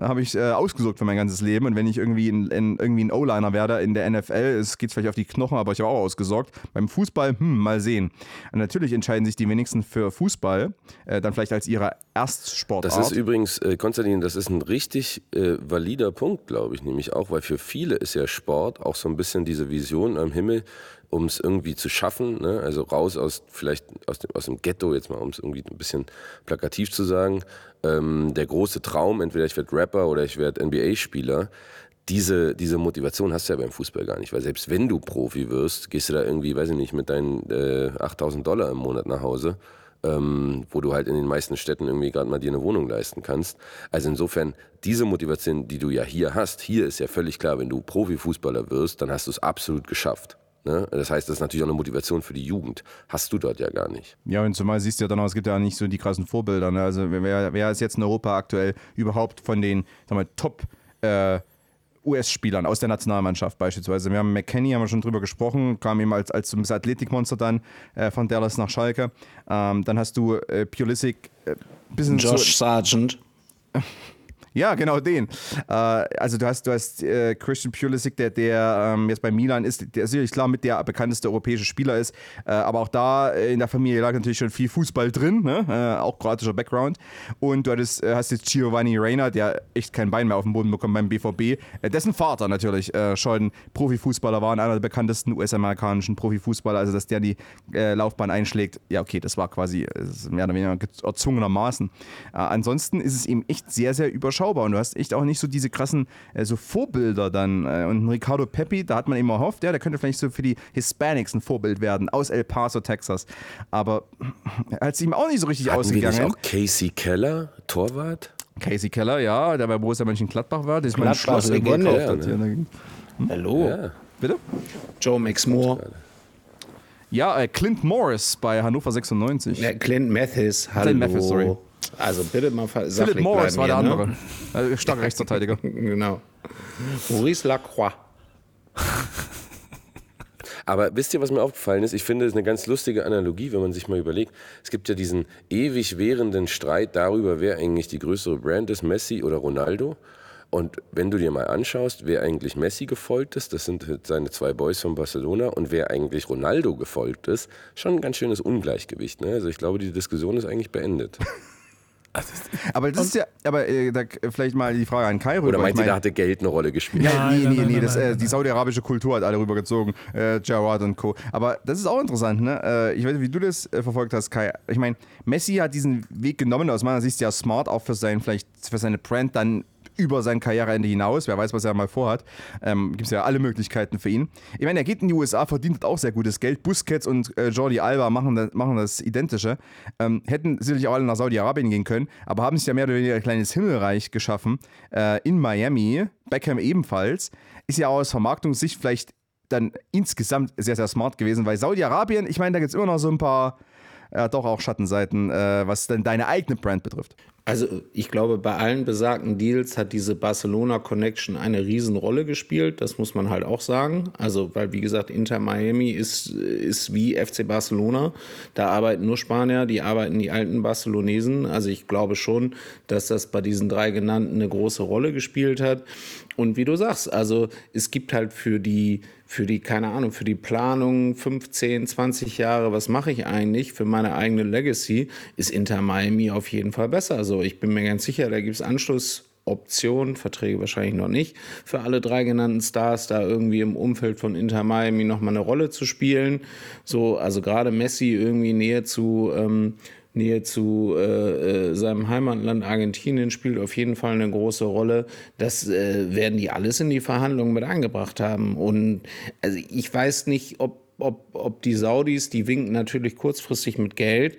habe ich äh, ausgesucht für mein ganzes Leben. Und wenn ich irgendwie ein, ein, irgendwie ein O-Liner werde in der NFL, es geht vielleicht auf die Knochen, aber ich habe auch ausgesorgt. Beim Fußball, hm, mal sehen. Und natürlich entscheiden sich die wenigsten für Fußball, äh, dann vielleicht als ihre Erstsportart. Das ist übrigens, äh, Konstantin, das ist ein richtig äh, valider Punkt, glaube ich, nämlich auch, weil für viele ist ja Sport auch so ein bisschen diese Vision am Himmel, um es irgendwie zu schaffen, ne? also raus aus vielleicht aus dem, aus dem Ghetto, jetzt mal um es irgendwie ein bisschen plakativ zu sagen, ähm, der große Traum, entweder ich werde Rapper oder ich werde NBA-Spieler, diese, diese Motivation hast du ja beim Fußball gar nicht, weil selbst wenn du Profi wirst, gehst du da irgendwie, weiß ich nicht, mit deinen äh, 8000 Dollar im Monat nach Hause, ähm, wo du halt in den meisten Städten irgendwie gerade mal dir eine Wohnung leisten kannst. Also insofern, diese Motivation, die du ja hier hast, hier ist ja völlig klar, wenn du Profifußballer wirst, dann hast du es absolut geschafft. Ne? Das heißt, das ist natürlich auch eine Motivation für die Jugend. Hast du dort ja gar nicht. Ja, und zumal siehst du ja dann auch, es gibt ja nicht so die krassen Vorbilder. Ne? Also wer, wer ist jetzt in Europa aktuell überhaupt von den sagen wir, Top äh, US-Spielern aus der Nationalmannschaft beispielsweise. Wir haben McKenny, haben wir schon drüber gesprochen, kam eben als, als das Athletikmonster dann äh, von Dallas nach Schalke. Ähm, dann hast du äh, Pulisic, äh, bisschen Josh so, Sargent. [LAUGHS] Ja, genau den. Äh, also du hast, du hast äh, Christian Pulisic, der, der ähm, jetzt bei Milan ist, der sicherlich klar mit der bekannteste europäische Spieler ist, äh, aber auch da äh, in der Familie lag natürlich schon viel Fußball drin, ne? Äh, auch kroatischer Background. Und du hattest, äh, hast jetzt Giovanni Reina, der echt kein Bein mehr auf dem Boden bekommt beim BVB, dessen Vater natürlich schon Profifußballer war und einer der bekanntesten US-amerikanischen Profifußballer, also dass der die Laufbahn einschlägt, ja okay, das war quasi mehr oder weniger erzwungenermaßen. ansonsten ist es eben echt sehr, sehr überschaubar überschaubar und du hast echt auch nicht so diese krassen äh, so Vorbilder dann. Äh, und Ricardo Pepi, da hat man immer erhofft, ja, der könnte vielleicht so für die Hispanics ein Vorbild werden aus El Paso, Texas. Aber hat es ihm auch nicht so richtig Hatten ausgegangen. Wir nicht auch Casey Keller, Torwart? Casey Keller, ja, der bei Borussia Mönchengladbach war, das ist mein Schloss Legende. Ja, ne? hm? Hallo. Ja. Bitte? Joe McSmore. Ja, äh, Clint Morris bei Hannover 96. Ja, Clint Mathis, hallo. Clint Mathis, sorry. Also bitte mal Philip Morris war der hier, andere. Ne? [LAUGHS] Starker Rechtsverteidiger. [LAUGHS] genau. Maurice Lacroix. [LAUGHS] Aber wisst ihr, was mir aufgefallen ist? Ich finde, es ist eine ganz lustige Analogie, wenn man sich mal überlegt. Es gibt ja diesen ewig währenden Streit darüber, wer eigentlich die größere Brand ist, Messi oder Ronaldo. Und wenn du dir mal anschaust, wer eigentlich Messi gefolgt ist, das sind halt seine zwei Boys von Barcelona, und wer eigentlich Ronaldo gefolgt ist, schon ein ganz schönes Ungleichgewicht. Ne? Also ich glaube, die Diskussion ist eigentlich beendet. [LAUGHS] aber das ist ja, aber äh, da, vielleicht mal die Frage an Kai rüber. Oder meint ihr, da hatte Geld eine Rolle gespielt? Ja, nee, nee, nee, das, äh, die saudi-arabische Kultur hat alle rübergezogen, äh, Jawad und Co. Aber das ist auch interessant, ne? Äh, ich weiß nicht, wie du das äh, verfolgt hast, Kai. Ich meine, Messi hat diesen Weg genommen, aus meiner Sicht ja smart, auch für sein, vielleicht für seine Brand dann über sein Karriereende hinaus. Wer weiß, was er mal vorhat. Ähm, Gibt es ja alle Möglichkeiten für ihn. Ich meine, er geht in die USA, verdient auch sehr gutes Geld. Busquets und äh, Jordi Alba machen das, machen das Identische. Ähm, hätten sicherlich auch alle nach Saudi-Arabien gehen können, aber haben sich ja mehr oder weniger ein kleines Himmelreich geschaffen. Äh, in Miami, Beckham ebenfalls. Ist ja auch aus Vermarktungssicht vielleicht dann insgesamt sehr, sehr smart gewesen, weil Saudi-Arabien, ich meine, da gibt es immer noch so ein paar, ja, doch auch Schattenseiten, äh, was denn deine eigene Brand betrifft. Also ich glaube, bei allen besagten Deals hat diese Barcelona Connection eine Riesenrolle gespielt. Das muss man halt auch sagen. Also, weil wie gesagt, Inter Miami ist, ist wie FC Barcelona. Da arbeiten nur Spanier, die arbeiten die alten Barcelonesen. Also ich glaube schon, dass das bei diesen drei genannten eine große Rolle gespielt hat. Und wie du sagst, also es gibt halt für die, für die, keine Ahnung, für die Planung 15, 20 Jahre, was mache ich eigentlich für meine eigene Legacy, ist Inter Miami auf jeden Fall besser. Also ich bin mir ganz sicher, da gibt es Anschlussoptionen, Verträge wahrscheinlich noch nicht, für alle drei genannten Stars da irgendwie im Umfeld von Inter Miami nochmal eine Rolle zu spielen. So, also gerade Messi irgendwie näher zu ähm, Nähe zu äh, äh, seinem Heimatland Argentinien spielt auf jeden Fall eine große Rolle. Das äh, werden die alles in die Verhandlungen mit eingebracht haben. Und also ich weiß nicht, ob ob, ob die Saudis, die winken natürlich kurzfristig mit Geld,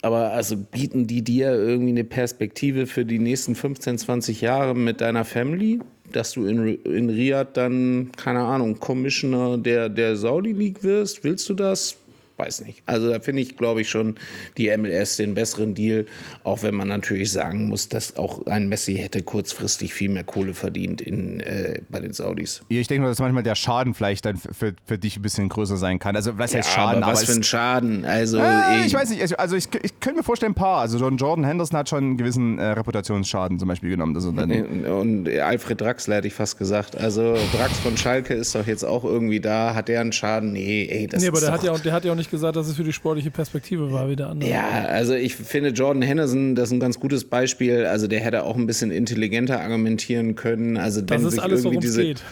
aber also bieten die dir irgendwie eine Perspektive für die nächsten 15, 20 Jahre mit deiner Family? Dass du in, in Riyadh dann, keine Ahnung, Commissioner der, der Saudi League wirst? Willst du das? Weiß nicht. Also da finde ich, glaube ich, schon die MLS den besseren Deal, auch wenn man natürlich sagen muss, dass auch ein Messi hätte kurzfristig viel mehr Kohle verdient in, äh, bei den Saudis. Ja, ich denke nur, dass manchmal der Schaden vielleicht dann für, für dich ein bisschen größer sein kann. Also was heißt Schaden? Aber was aber für ein Schaden? Also äh, ich weiß nicht, also ich, ich könnte mir vorstellen, ein paar. Also John Jordan Henderson hat schon einen gewissen äh, Reputationsschaden zum Beispiel genommen. Also dann und Alfred Draxler hätte ich fast gesagt. Also Drax von Schalke ist doch jetzt auch irgendwie da. Hat der einen Schaden? Nee, ey, das nee, aber ist der doch hat, ja auch, der hat ja auch nicht gesagt, dass es für die sportliche Perspektive war, wie der andere. Ja, also ich finde Jordan Henderson, das ist ein ganz gutes Beispiel. Also der hätte auch ein bisschen intelligenter argumentieren können. Also das ist alles, worum es geht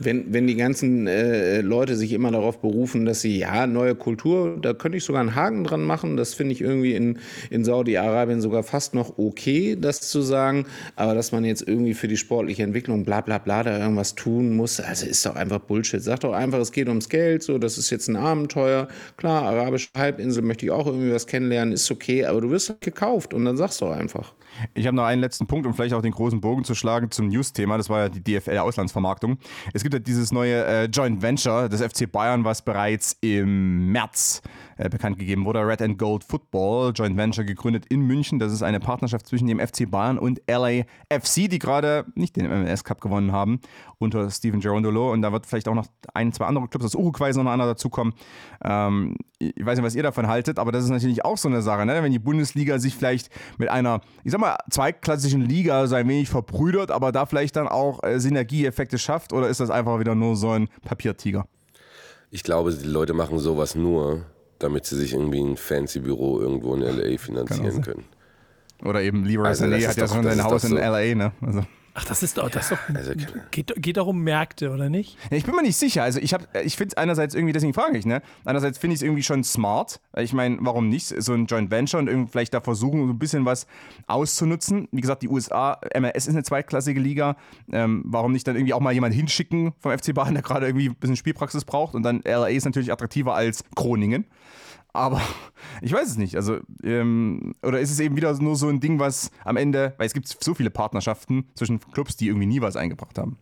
wenn, wenn die ganzen äh, Leute sich immer darauf berufen, dass sie, ja, neue Kultur, da könnte ich sogar einen Haken dran machen. Das finde ich irgendwie in, in Saudi-Arabien sogar fast noch okay, das zu sagen. Aber dass man jetzt irgendwie für die sportliche Entwicklung bla bla bla da irgendwas tun muss, also ist doch einfach Bullshit. Sag doch einfach, es geht ums Geld, so, das ist jetzt ein Abenteuer. Klar, arabische Halbinsel möchte ich auch irgendwie was kennenlernen, ist okay, aber du wirst halt gekauft und dann sagst du einfach. Ich habe noch einen letzten Punkt, um vielleicht auch den großen Bogen zu schlagen zum News-Thema. Das war ja die DFL-Auslandsvermarktung. Es gibt ja dieses neue äh, Joint Venture des FC Bayern, was bereits im März äh, bekannt gegeben wurde. Red and Gold Football, Joint Venture gegründet in München. Das ist eine Partnerschaft zwischen dem FC Bayern und LAFC, die gerade nicht den MLS Cup gewonnen haben, unter Steven Gerondolo. Und da wird vielleicht auch noch ein, zwei andere Clubs aus Uruguay noch einer dazukommen. Ähm, ich weiß nicht, was ihr davon haltet, aber das ist natürlich auch so eine Sache, ne? wenn die Bundesliga sich vielleicht mit einer, ich sag mal, zweitklassischen Liga so ein wenig verbrüdert, aber da vielleicht dann auch äh, Synergieeffekte schafft oder ist das einfach wieder nur so ein Papiertiger? Ich glaube, die Leute machen sowas nur, damit sie sich irgendwie ein fancy Büro irgendwo in LA finanzieren können. Oder eben Leroy also Sané hat ja schon sein Haus in LA, ne? Also. Ach, das ist doch, das ist doch also, geht, geht doch um Märkte, oder nicht? Ja, ich bin mir nicht sicher. Also ich, ich finde es einerseits irgendwie, deswegen frage ich, ne? Einerseits finde ich es irgendwie schon smart. Ich meine, warum nicht? So ein Joint Venture und irgendwie vielleicht da versuchen, so ein bisschen was auszunutzen. Wie gesagt, die USA, MLS ist eine zweitklassige Liga. Ähm, warum nicht dann irgendwie auch mal jemanden hinschicken vom FC Bayern, der gerade irgendwie ein bisschen Spielpraxis braucht? Und dann LA ist natürlich attraktiver als Groningen. Aber [LAUGHS] ich weiß es nicht. Also, ähm, oder ist es eben wieder nur so ein Ding, was am Ende, weil es gibt so viele Partnerschaften zwischen Clubs, die irgendwie nie was eingebracht haben.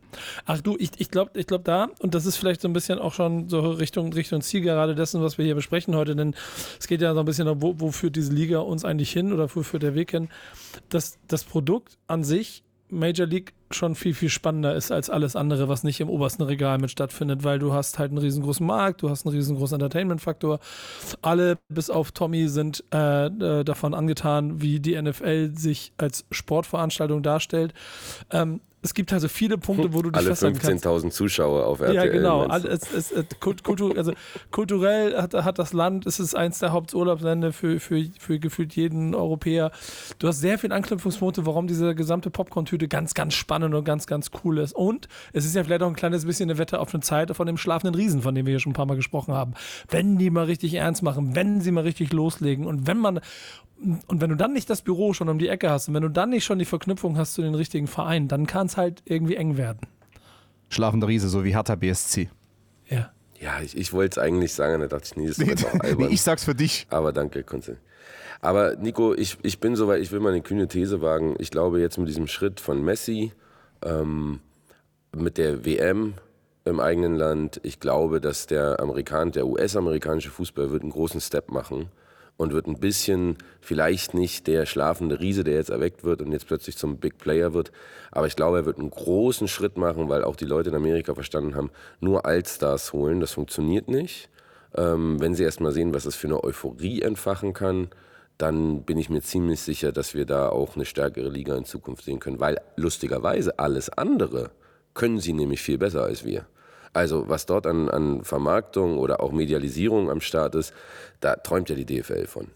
Ach du, ich, ich glaube ich glaub da, und das ist vielleicht so ein bisschen auch schon so Richtung, Richtung Ziel gerade dessen, was wir hier besprechen heute, denn es geht ja so ein bisschen darum, wo, wo führt diese Liga uns eigentlich hin oder wo führt der Weg hin, dass das Produkt an sich Major League schon viel, viel spannender ist als alles andere, was nicht im obersten Regal mit stattfindet, weil du hast halt einen riesengroßen Markt, du hast einen riesengroßen Entertainment-Faktor. Alle, bis auf Tommy, sind äh, äh davon angetan, wie die NFL sich als Sportveranstaltung darstellt. Ähm, es gibt also viele Punkte, wo du dich Alle 15.000 Zuschauer auf RTL. Ja, genau. Es, es, es, kultur, also kulturell hat, hat, das Land, es ist eins der Haupturlaubsländer für, für, für gefühlt jeden Europäer. Du hast sehr viele Anknüpfungspunkte, warum diese gesamte Popcorn-Tüte ganz, ganz spannend und ganz, ganz cool ist. Und es ist ja vielleicht auch ein kleines bisschen eine Wette auf eine Zeit von dem schlafenden Riesen, von dem wir hier schon ein paar Mal gesprochen haben. Wenn die mal richtig ernst machen, wenn sie mal richtig loslegen und wenn man und wenn du dann nicht das Büro schon um die Ecke hast und wenn du dann nicht schon die Verknüpfung hast zu den richtigen Vereinen, dann kann es halt irgendwie eng werden. Schlafender Riese, so wie Hertha BSC. Ja. Ja, ich, ich wollte es eigentlich sagen, da dachte ich, nee, das ist doch [LAUGHS] albern. ich sag's für dich. Aber danke, Konstantin. Aber Nico, ich, ich bin soweit, ich will mal eine kühne These wagen. Ich glaube, jetzt mit diesem Schritt von Messi, ähm, mit der WM im eigenen Land, ich glaube, dass der Amerikan, der US-amerikanische Fußball wird einen großen Step machen und wird ein bisschen, vielleicht nicht der schlafende Riese, der jetzt erweckt wird und jetzt plötzlich zum Big Player wird, aber ich glaube, er wird einen großen Schritt machen, weil auch die Leute in Amerika verstanden haben, nur Allstars holen, das funktioniert nicht. Ähm, wenn sie erst mal sehen, was das für eine Euphorie entfachen kann, dann bin ich mir ziemlich sicher, dass wir da auch eine stärkere Liga in Zukunft sehen können, weil lustigerweise alles andere können sie nämlich viel besser als wir. Also was dort an, an Vermarktung oder auch Medialisierung am Start ist, da träumt ja die DFL von.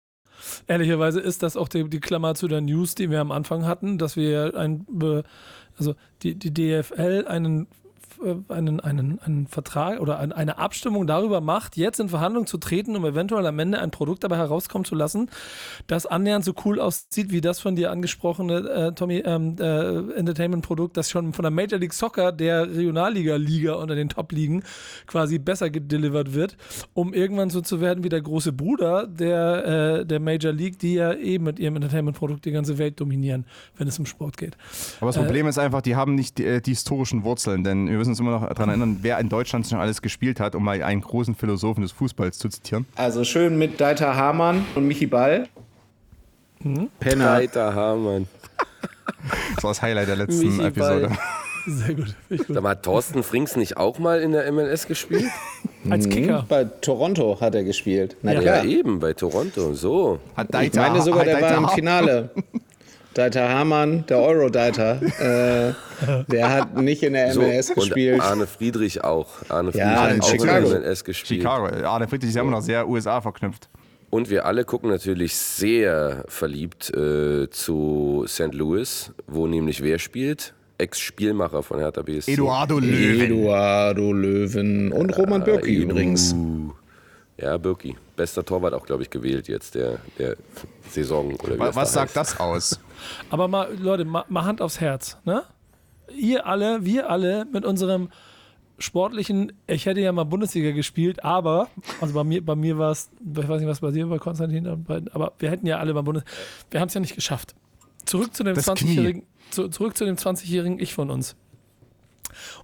Ehrlicherweise ist das auch die, die, Klammer zu der News, die wir am Anfang hatten, dass wir ein, also die, die DFL einen einen, einen, einen Vertrag oder ein, eine Abstimmung darüber macht, jetzt in Verhandlungen zu treten, um eventuell am Ende ein Produkt dabei herauskommen zu lassen, das annähernd so cool aussieht wie das von dir angesprochene äh, Tommy ähm, äh, Entertainment-Produkt, das schon von der Major League Soccer, der Regionalliga-Liga unter den Top-Ligen quasi besser gedelivert wird, um irgendwann so zu werden wie der große Bruder der, äh, der Major League, die ja eben mit ihrem Entertainment-Produkt die ganze Welt dominieren, wenn es um Sport geht. Aber das Problem ist einfach, die haben nicht die, äh, die historischen Wurzeln, denn wir müssen uns immer noch daran erinnern, wer in Deutschland schon alles gespielt hat, um mal einen großen Philosophen des Fußballs zu zitieren. Also schön mit Deiter Hamann und Michi Ball. Mhm. Penner. Deiter Hamann. [LAUGHS] Das war das Highlight der letzten Michi Episode. Ball. Sehr gut. gut. Sag mal, hat Thorsten Frings nicht auch mal in der MLS gespielt? [LAUGHS] Als Kicker. Bei Toronto hat er gespielt. Na ja, klar. eben, bei Toronto. So. Hat Ich Deiter, meine sogar, hat der war Deiter im Hamann- Finale. [LAUGHS] Deiter Hamann, der Euro-Deiter, äh, [LAUGHS] der hat nicht in der So, MLS und gespielt. Arne Friedrich auch. Arne Friedrich Ja, hat in auch Chicago. in der MLS gespielt. Chicago. Arne Friedrich ist ja immer noch sehr USA verknüpft. Und wir alle gucken natürlich sehr verliebt äh, zu St. Louis, wo nämlich wer spielt? Ex-Spielmacher von Hertha BSC. Eduardo Löwen. Eduardo Löwen und Roman Bürki Edu. übrigens. Ja, Birki. Bester Torwart auch, glaube ich, gewählt jetzt der, der Saison. Oder wie Was, das sagt heißt. das aus? [LAUGHS] Aber mal, Leute, mal, mal Hand aufs Herz, ne? Ihr alle, wir alle mit unserem sportlichen, ich hätte ja mal Bundesliga gespielt, aber, also bei mir, bei mir war es, ich weiß nicht, was bei dir bei Konstantin, aber wir hätten ja alle beim Bundes, wir haben es ja nicht geschafft. Zurück zu dem Das 20-jährigen, zu, zurück zu dem 20-jährigen Ich von uns.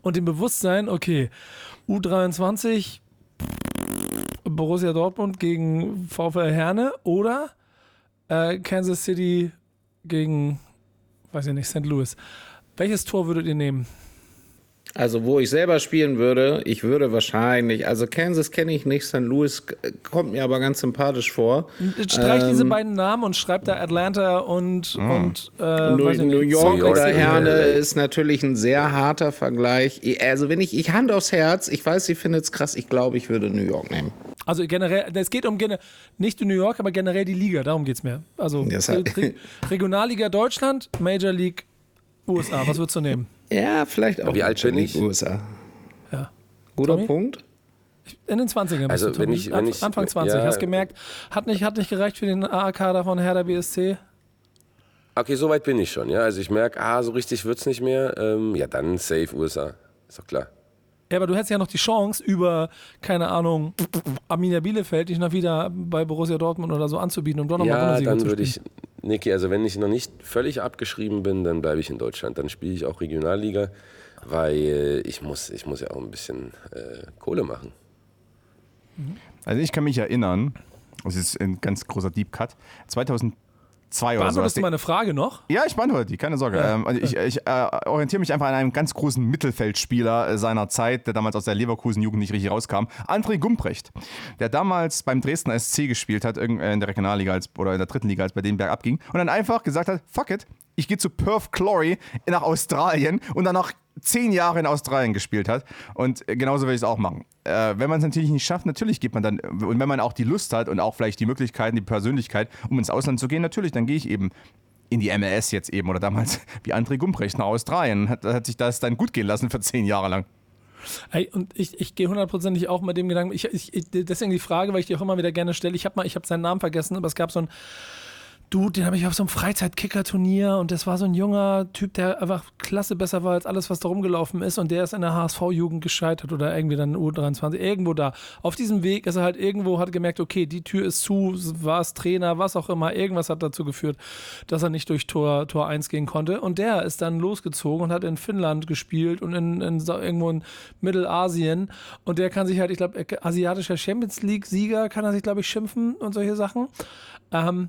Und dem Bewusstsein, okay, U23, Borussia Dortmund gegen VfL Herne oder äh, Kansas City gegen, weiß ich nicht, St. Louis. Welches Tor würdet ihr nehmen? Also, wo ich selber spielen würde, ich würde wahrscheinlich, also Kansas kenne ich nicht, St. Louis kommt mir aber ganz sympathisch vor. Streich diese Ähm, beiden Namen und schreibt da Atlanta und, und äh, New, New York oder. Herne ist natürlich ein sehr harter Vergleich. Also wenn ich, ich Hand aufs Herz, ich weiß, ihr findet es krass, ich glaube, ich würde New York nehmen. Also generell, es geht um nicht um New York, aber generell die Liga, darum geht es mir. Also Das hat- Re Regionalliga Deutschland, Major League USA, was würdest du nehmen? Ja, vielleicht auch. Wie alt bin ich? USA. Ja. Guter Tommy? Punkt. In den 20ern bist Also, du, wenn ich- wenn ich- Anfang 20, ja. hast gemerkt, hat nicht, hat nicht gereicht für den AA-Kader von Hertha BSC. Okay, so weit bin ich schon. Ja? Also ich merke, ah, so richtig wird es nicht mehr. Ähm, ja, dann safe USA. Ist doch klar. Ja, aber du hättest ja noch die Chance, über, keine Ahnung, Arminia Bielefeld dich noch wieder bei Borussia Dortmund oder so anzubieten, um doch nochmal Ja, Bundesliga dann zu würde spielen. ich, Niki, also wenn ich noch nicht völlig abgeschrieben bin, dann bleibe ich in Deutschland. Dann spiele ich auch Regionalliga, weil ich muss, ich muss ja auch ein bisschen äh, Kohle machen. Also ich kann mich erinnern, das ist ein ganz großer Deep Cut, 2002 oder Beantwortest so. du meine Frage noch? Ja, ich beantworte die, keine Sorge. Ähm, und ich ich äh, orientiere mich einfach an einem ganz großen Mittelfeldspieler äh, seiner Zeit, der damals aus der Leverkusen-Jugend nicht richtig rauskam. André Gumprecht, der damals beim Dresdner SC gespielt hat, äh, in der Regionalliga als, oder in der dritten Liga, als bei denen bergab ging. Und dann einfach gesagt hat, fuck it, ich gehe zu Perth Glory nach Australien und dann noch zehn Jahre in Australien gespielt hat. Und äh, genauso will ich es auch machen. Äh, wenn man es natürlich nicht schafft, natürlich geht man dann, und wenn man auch die Lust hat und auch vielleicht die Möglichkeiten, die Persönlichkeit, um ins Ausland zu gehen, natürlich, dann gehe ich eben in die MLS jetzt eben oder damals [LAUGHS] wie André Gumprecht nach Australien. Hat, hat sich das dann gut gehen lassen für zehn Jahre lang. Ey, und ich, ich gehe hundertprozentig auch mit dem Gedanken, ich, ich, deswegen die Frage, weil ich die auch immer wieder gerne stelle. Ich habe mal, seinen Namen vergessen, aber es gab so einen Dude, den habe ich auf so einem Freizeitkicker-Turnier und das war so ein junger Typ, der einfach klasse besser war als alles, was da rumgelaufen ist und der ist in der HSV-Jugend gescheitert oder irgendwie dann U23, irgendwo da. Auf diesem Weg ist er halt irgendwo, hat gemerkt, okay, die Tür ist zu, war es Trainer, was auch immer, irgendwas hat dazu geführt, dass er nicht durch Tor, Tor 1 gehen konnte und der ist dann losgezogen und hat in Finnland gespielt und in, in irgendwo in Mittelasien und der kann sich halt, ich glaube, asiatischer Champions League-Sieger kann er sich, glaube ich, schimpfen und solche Sachen. Ähm,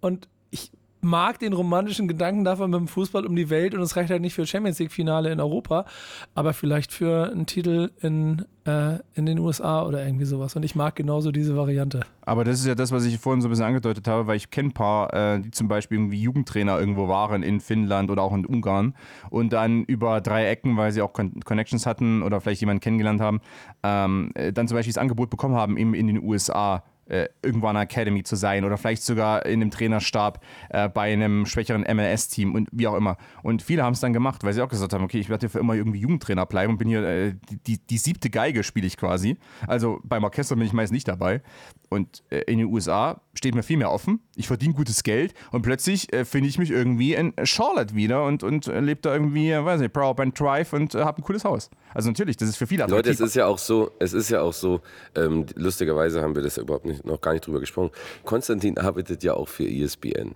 und ich mag den romantischen Gedanken davon mit dem Fußball um die Welt und es reicht halt nicht für Champions League-Finale in Europa, aber vielleicht für einen Titel in, äh, in den USA oder irgendwie sowas. Und ich mag genauso diese Variante. Aber das ist ja das, was ich vorhin so ein bisschen angedeutet habe, weil ich kenne ein paar, äh, die zum Beispiel irgendwie Jugendtrainer irgendwo waren in Finnland oder auch in Ungarn und dann über drei Ecken, weil sie auch Con Connections hatten oder vielleicht jemanden kennengelernt haben, ähm, äh, dann zum Beispiel das Angebot bekommen haben, eben in den USA äh, irgendwo an der Academy zu sein oder vielleicht sogar in einem Trainerstab äh, bei einem schwächeren MLS-Team und wie auch immer. Und viele haben es dann gemacht, weil sie auch gesagt haben, okay, ich werde hier für immer irgendwie Jugendtrainer bleiben und bin hier, äh, die, die, die, siebte Geige spiele ich quasi. Also beim Orchester bin ich meist nicht dabei. Und äh, in den USA steht mir viel mehr offen. Ich verdiene gutes Geld und plötzlich äh, finde ich mich irgendwie in Charlotte wieder und, und lebe da irgendwie, weiß nicht, Proud and Drive und äh, habe ein cooles Haus. Also natürlich, das ist für viele attraktiv. Leute, es ist ja auch so, es ist ja auch so, ähm, lustigerweise haben wir das überhaupt nicht, noch gar nicht drüber gesprochen. Konstantin arbeitet ja auch für ESPN.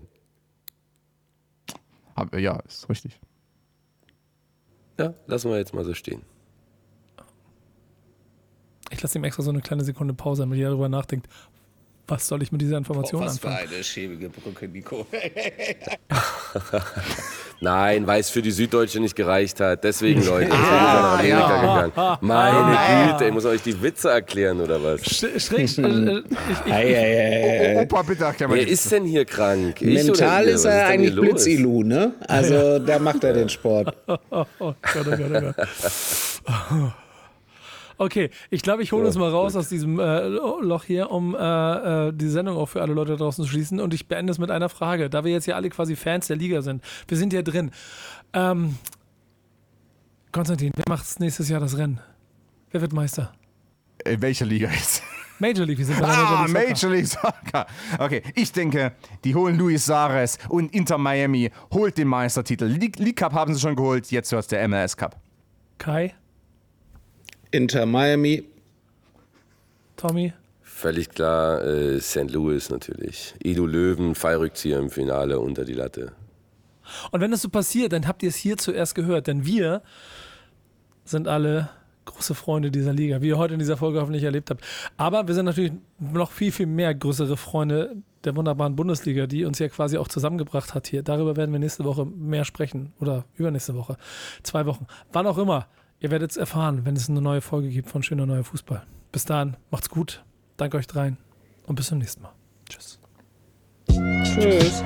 Ja, ist richtig. Ja, lassen wir jetzt mal so stehen. Ich lasse ihm extra so eine kleine Sekunde Pause, damit er darüber nachdenkt, was soll ich mit dieser Information Boah, was anfangen? Was für eine schäbige Brücke, Nico. Nein, weil es für die Süddeutsche nicht gereicht hat. Deswegen, Leute, deswegen ah, ist er nach Amerika ja. gegangen. Meine ah, Güte, ich muss euch die Witze erklären, oder was? Schräg, äh, Opa, bitte erklär mal. Wer ist denn hier krank? Ich Mental ist er eigentlich Blitzilu, ne? Also, da macht er den Sport. oh Gott, oh Gott, oh Gott. Okay, ich glaube, ich hole uns mal raus aus diesem äh, Loch hier, um äh, äh, die Sendung auch für alle Leute draußen zu schließen. Und ich beende es mit einer Frage, da wir jetzt ja alle quasi Fans der Liga sind. Wir sind ja drin. Ähm, Konstantin, wer macht nächstes Jahr das Rennen? Wer wird Meister? In welcher Liga jetzt? Major League, wir sind bei ah, Major League, Major League Soccer. Okay, ich denke, die holen Luis Sares und Inter Miami holt den Meistertitel. League, League Cup haben sie schon geholt, jetzt wird es der MLS Cup. Kai? Inter Miami. Tommy? Völlig klar, äh, St. Louis natürlich. Edu Löwen, Fallrückzieher im Finale unter die Latte. Und wenn das so passiert, dann habt ihr es hier zuerst gehört, denn wir sind alle große Freunde dieser Liga, wie ihr heute in dieser Folge hoffentlich erlebt habt. Aber wir sind natürlich noch viel, viel mehr größere Freunde der wunderbaren Bundesliga, die uns ja quasi auch zusammengebracht hat hier. Darüber werden wir nächste Woche mehr sprechen oder übernächste Woche. Zwei Wochen. Wann auch immer. Ihr werdet es erfahren, wenn es eine neue Folge gibt von Schöner Neuer Fußball. Bis dahin, macht's gut. Danke euch dreien und bis zum nächsten Mal. Tschüss. Tschüss.